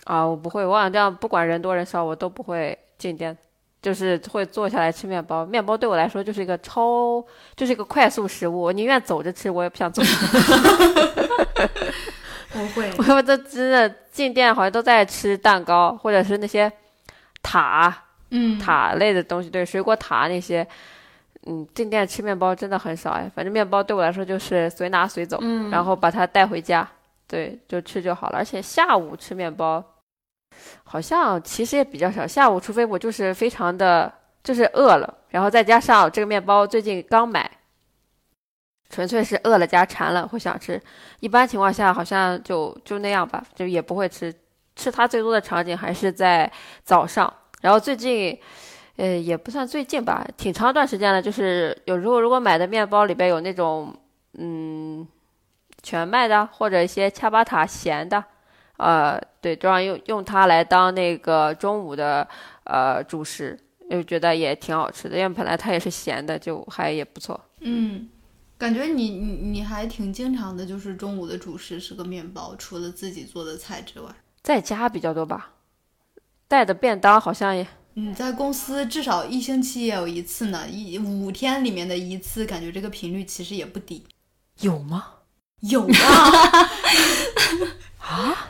啊，我不会，我好像这样，不管人多人少，我都不会进店，就是会坐下来吃面包。面包对我来说就是一个超，就是一个快速食物，我宁愿走着吃，我也不想坐。(laughs) 我会，(laughs) 我这真的进店好像都在吃蛋糕，或者是那些塔嗯塔类的东西，对，水果塔那些。嗯，进店吃面包真的很少哎，反正面包对我来说就是随拿随走，嗯，然后把它带回家，对，就吃就好了。而且下午吃面包，好像其实也比较少。下午除非我就是非常的就是饿了，然后再加上这个面包最近刚买，纯粹是饿了加馋了会想吃。一般情况下好像就就那样吧，就也不会吃。吃它最多的场景还是在早上。然后最近，呃，也不算最近吧，挺长一段时间了。就是有时候如果买的面包里边有那种，嗯，全麦的或者一些恰巴塔咸的，呃，对，就让用用它来当那个中午的呃主食，就觉得也挺好吃的。因为本来它也是咸的，就还也不错。嗯，感觉你你你还挺经常的，就是中午的主食是个面包，除了自己做的菜之外，在家比较多吧，带的便当好像也。你在公司至少一星期也有一次呢，一五天里面的一次，感觉这个频率其实也不低。有吗？有啊，啊？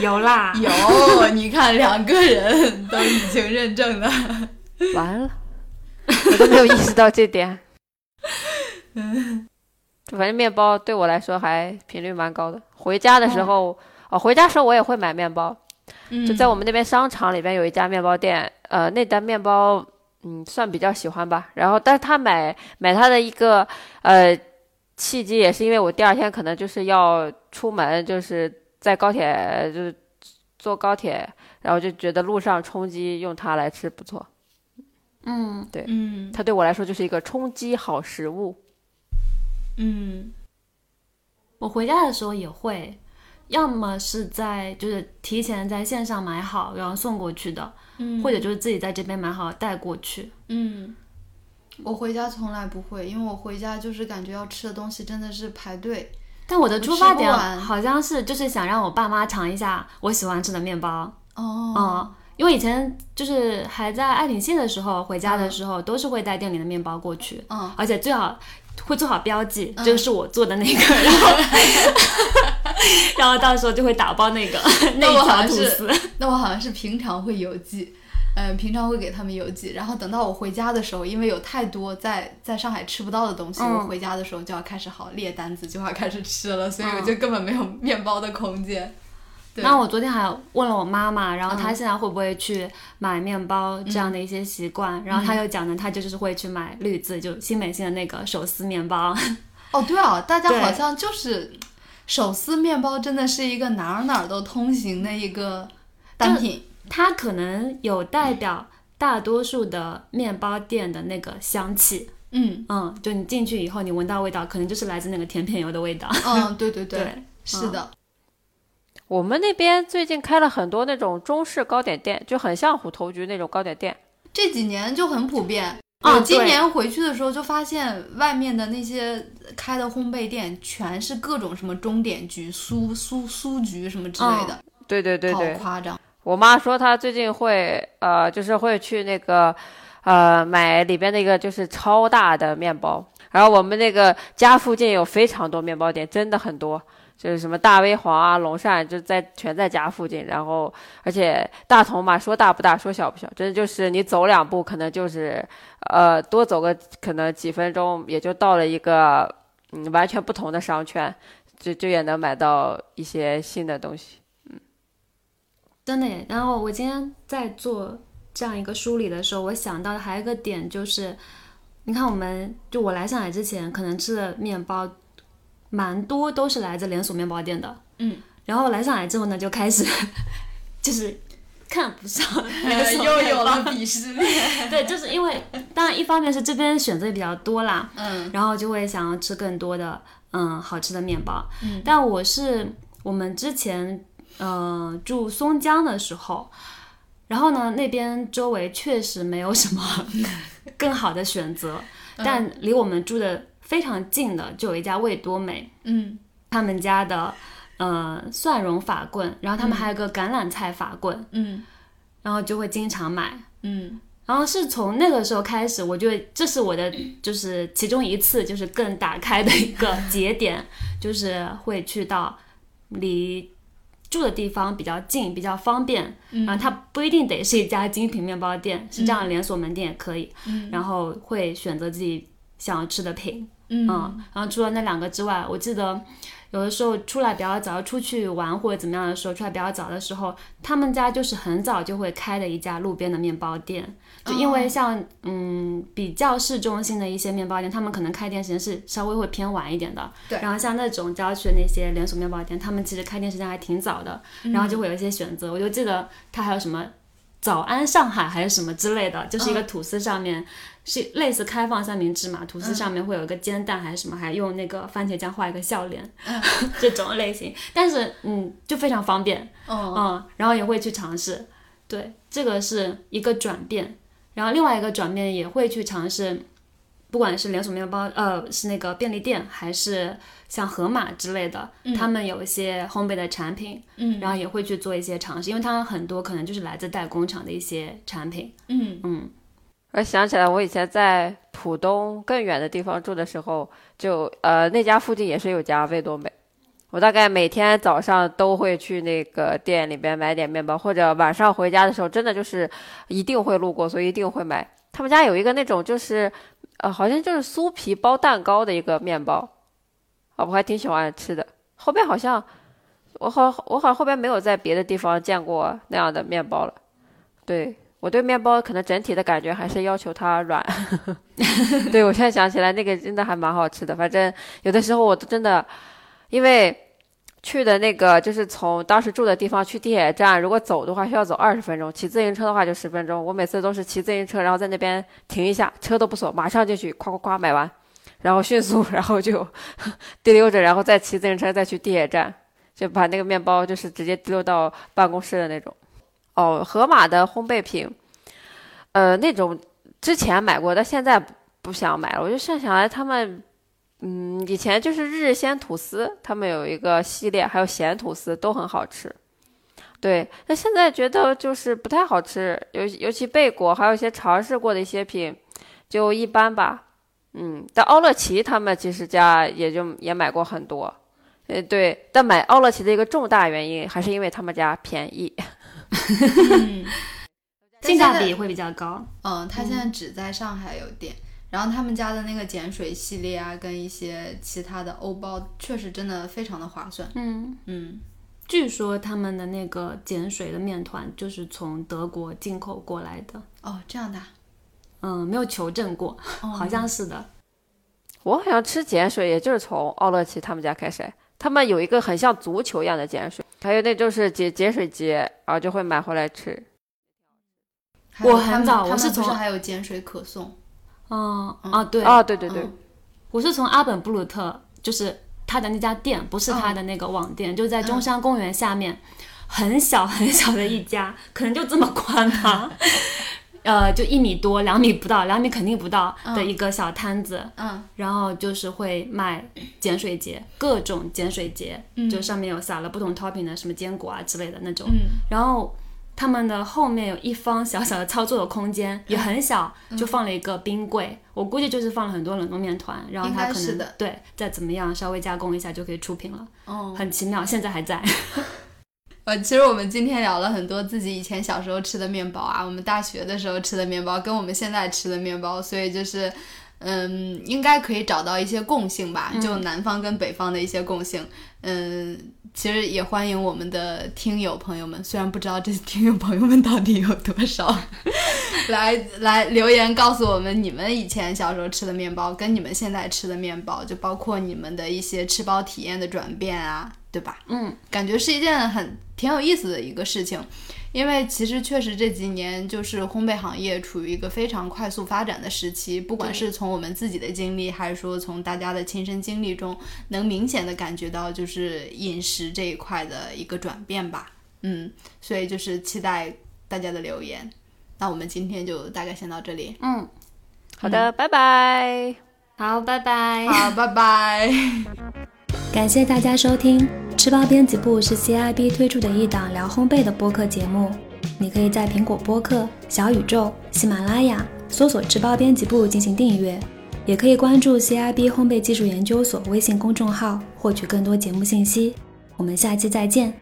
有啦，(laughs) 有，你看两个人都已经认证了。完了，我都没有意识到这点。嗯，(laughs) 反正面包对我来说还频率蛮高的。回家的时候，哦，回家时候我也会买面包。就在我们那边商场里边有一家面包店，呃，那单面包，嗯，算比较喜欢吧。然后，但是他买买他的一个，呃，契机也是因为我第二天可能就是要出门，就是在高铁，就是坐高铁，然后就觉得路上充饥用它来吃不错。嗯，对，嗯它对我来说就是一个充饥好食物。嗯。我回家的时候也会，要么是在就是提前在线上买好，然后送过去的，嗯。或者就是自己在这边买好带过去。嗯，我回家从来不会，因为我回家就是感觉要吃的东西真的是排队。但我的出发点好像是就是想让我爸妈尝一下我喜欢吃的面包，哦，嗯，因为以前就是还在爱鼎县的时候，回家的时候都是会带店里的面包过去，嗯，而且最好会做好标记，嗯这个是我做的那个，然后然后到时候就会打包那个 (laughs) 那一我好像条吐是司。那我好像是平常会邮寄，嗯，平常会给他们邮寄，然后等到我回家的时候，因为有太多在在上海吃不到的东西，嗯我回家的时候就要开始好列单子，就要开始吃了，所以我嗯就根本没有面包的空间。对那我昨天还问了我妈妈，然后她嗯现在会不会去买面包这样的一些习惯，然后她又讲呢，她就是会去买绿字，就新美心的那个手撕面包。哦，对啊，大家好像就是手撕面包，真的是一个哪儿哪儿都通行的一个单品。它可能有代表大多数的面包店的那个香气，嗯嗯，就你进去以后，你闻到味道，可能就是来自那个甜片油的味道。嗯，对对对，(laughs) 对，是的。我们那边最近开了很多那种中式糕点店，就很像虎头局那种糕点店。这几年就很普遍。啊我今年回去的时候就发现，外面的那些开的烘焙店全是各种什么钟点局、酥酥酥局什么之类的，对对对对好，夸张。我妈说她最近会呃，就是会去那个呃买里边那个就是超大的面包。然后我们那个家附近有非常多面包店，真的很多，就是什么大威煌啊、龙善，就在全在家附近。然后而且大同嘛，说大不大，说小不小，真的就是你走两步，可能就是呃多走个可能几分钟，也就到了一个嗯完全不同的商圈，就就也能买到一些新的东西。嗯真的。然后我今天在做这样一个梳理的时候，我想到的还有一个点就是，你看我们就我来上海之前，可能吃的面包蛮多都是来自连锁面包店的，嗯。然后来上海之后呢，就开始 (laughs) 就是看不上又有了鄙视链。对，就是因为当然一方面是这边选择也比较多啦，嗯然后就会想要吃更多的嗯好吃的面包。嗯但我是我们之前呃住松江的时候，然后呢那边周围确实没有什么 (laughs) 更好的选择，但离我们住的非常近的就有一家味多美，嗯。他们家的呃蒜蓉法棍，然后他们还有个橄榄菜法棍，嗯。然后就会经常买。嗯。然后是从那个时候开始，我觉得这是我的就是其中一次就是更打开的一个 (laughs) 节点，就是会去到离住的地方比较近、比较方便，嗯。然后它不一定得是一家精品面包店，是这样连锁门店也可以，嗯。然后会选择自己想要吃的品，嗯然后除了那两个之外，我记得有的时候出来比较早，出去玩或者怎么样的时候，出来比较早的时候，他们家就是很早就会开的一家路边的面包店。就因为像、嗯比较市中心的一些面包店，他们可能开店时间是稍微会偏晚一点的。对然后像那种郊区的那些连锁面包店，他们其实开店时间还挺早的，然后就会有一些选择。我就记得它还有什么早安上海还是什么之类的，就是一个吐司上面。是类似开放三明治嘛，吐司上面会有一个煎蛋还是什么，还用那个番茄酱画一个笑脸，(laughs) (laughs) 这种类型。但是嗯，就非常方便，哦，嗯，然后也会去尝试。对，这个是一个转变。然后另外一个转变也会去尝试，不管是连锁面包，呃，是那个便利店，还是像盒马之类的，他们有一些烘焙的产品，嗯然后也会去做一些尝试，因为他们很多可能就是来自代工厂的一些产品。嗯嗯，我想起来，我以前在浦东更远的地方住的时候，就呃那家附近也是有家味多美。我大概每天早上都会去那个店里边买点面包，或者晚上回家的时候，真的就是一定会路过，所以一定会买。他们家有一个那种就是，呃，好像就是酥皮包蛋糕的一个面包，啊，我还挺喜欢吃的。后边好像我好我好像后边没有在别的地方见过那样的面包了。对我对面包可能整体的感觉还是要求它软。(laughs) 对我现在想起来那个真的还蛮好吃的，反正有的时候我都真的因为。去的那个就是从当时住的地方去地铁站，如果走的话需要走二十分钟，骑自行车的话就十分钟。我每次都是骑自行车，然后在那边停一下，车都不锁，马上就去，夸夸夸买完，然后迅速，(laughs) 然后就滴溜着，然后再骑自行车再去地铁站，就把那个面包就是直接滴溜到办公室的那种。哦，盒马的烘焙品，呃，那种之前买过，但现在不想买了。我就现在想来他们。嗯，以前就是日鲜吐司，他们有一个系列，还有咸吐司都很好吃。对，那现在觉得就是不太好吃，尤尤其贝果，还有一些尝试过的一些品，就一般吧。嗯，但奥乐奇他们其实家也就也买过很多。呃，对，但买奥乐奇的一个重大原因还是因为他们家便宜。(laughs) 嗯，(laughs) 性价比会比较高。嗯，他现在只在上海有店。然后他们家的那个碱水系列啊，跟一些其他的欧包，确实真的非常的划算。嗯，嗯，据说他们的那个碱水的面团就是从德国进口过来的。哦，这样的啊，嗯，没有求证过，哦好像是的。我好像吃碱水，也就是从奥乐奇他们家开始。他们有一个很像足球一样的碱水，还有那就是碱碱水节，然后就会买回来吃。我很早我是从不是还有碱水可颂。嗯。啊，对，哦，对对对，嗯。我是从阿本布鲁特，就是他的那家店，不是他的那个网店，就在中山公园下面，很小很小的一家，(laughs) 可能就这么宽吧。(laughs) 呃，就一米多，两米不到，两米肯定不到的一个小摊子，嗯。然后就是会卖碱水节，各种碱水节，就上面有撒了不同 topping 的什么坚果啊之类的那种。嗯。然后他们的后面有一方小小的操作的空间，也很小，就放了一个冰柜。我估计就是放了很多冷冻面团，然后应它可能对再怎么样稍微加工一下就可以出品了，哦，很奇妙，现在还在。(laughs) 呃，其实我们今天聊了很多自己以前小时候吃的面包啊，我们大学的时候吃的面包，跟我们现在吃的面包，所以就是，嗯，应该可以找到一些共性吧，就南方跟北方的一些共性。嗯，其实也欢迎我们的听友朋友们，虽然不知道这听友朋友们到底有多少，(laughs) 来来留言告诉我们你们以前小时候吃的面包跟你们现在吃的面包，就包括你们的一些吃包体验的转变啊，对吧？嗯，感觉是一件很挺有意思的一个事情，因为其实确实这几年就是烘焙行业处于一个非常快速发展的时期，不管是从我们自己的经历，还是说从大家的亲身经历中，能明显的感觉到就是饮食这一块的一个转变吧。嗯，所以就是期待大家的留言。那我们今天就大概先到这里，嗯，好的，拜拜。好，拜拜。好，拜拜。(laughs) (laughs) 感谢大家收听《吃包编辑部》是 CIB 推出的一档聊烘焙的播客节目。你可以在苹果播客、小宇宙、喜马拉雅搜索“吃包编辑部”进行订阅，也可以关注 CIB 烘焙技术研究所微信公众号获取更多节目信息。我们下期再见。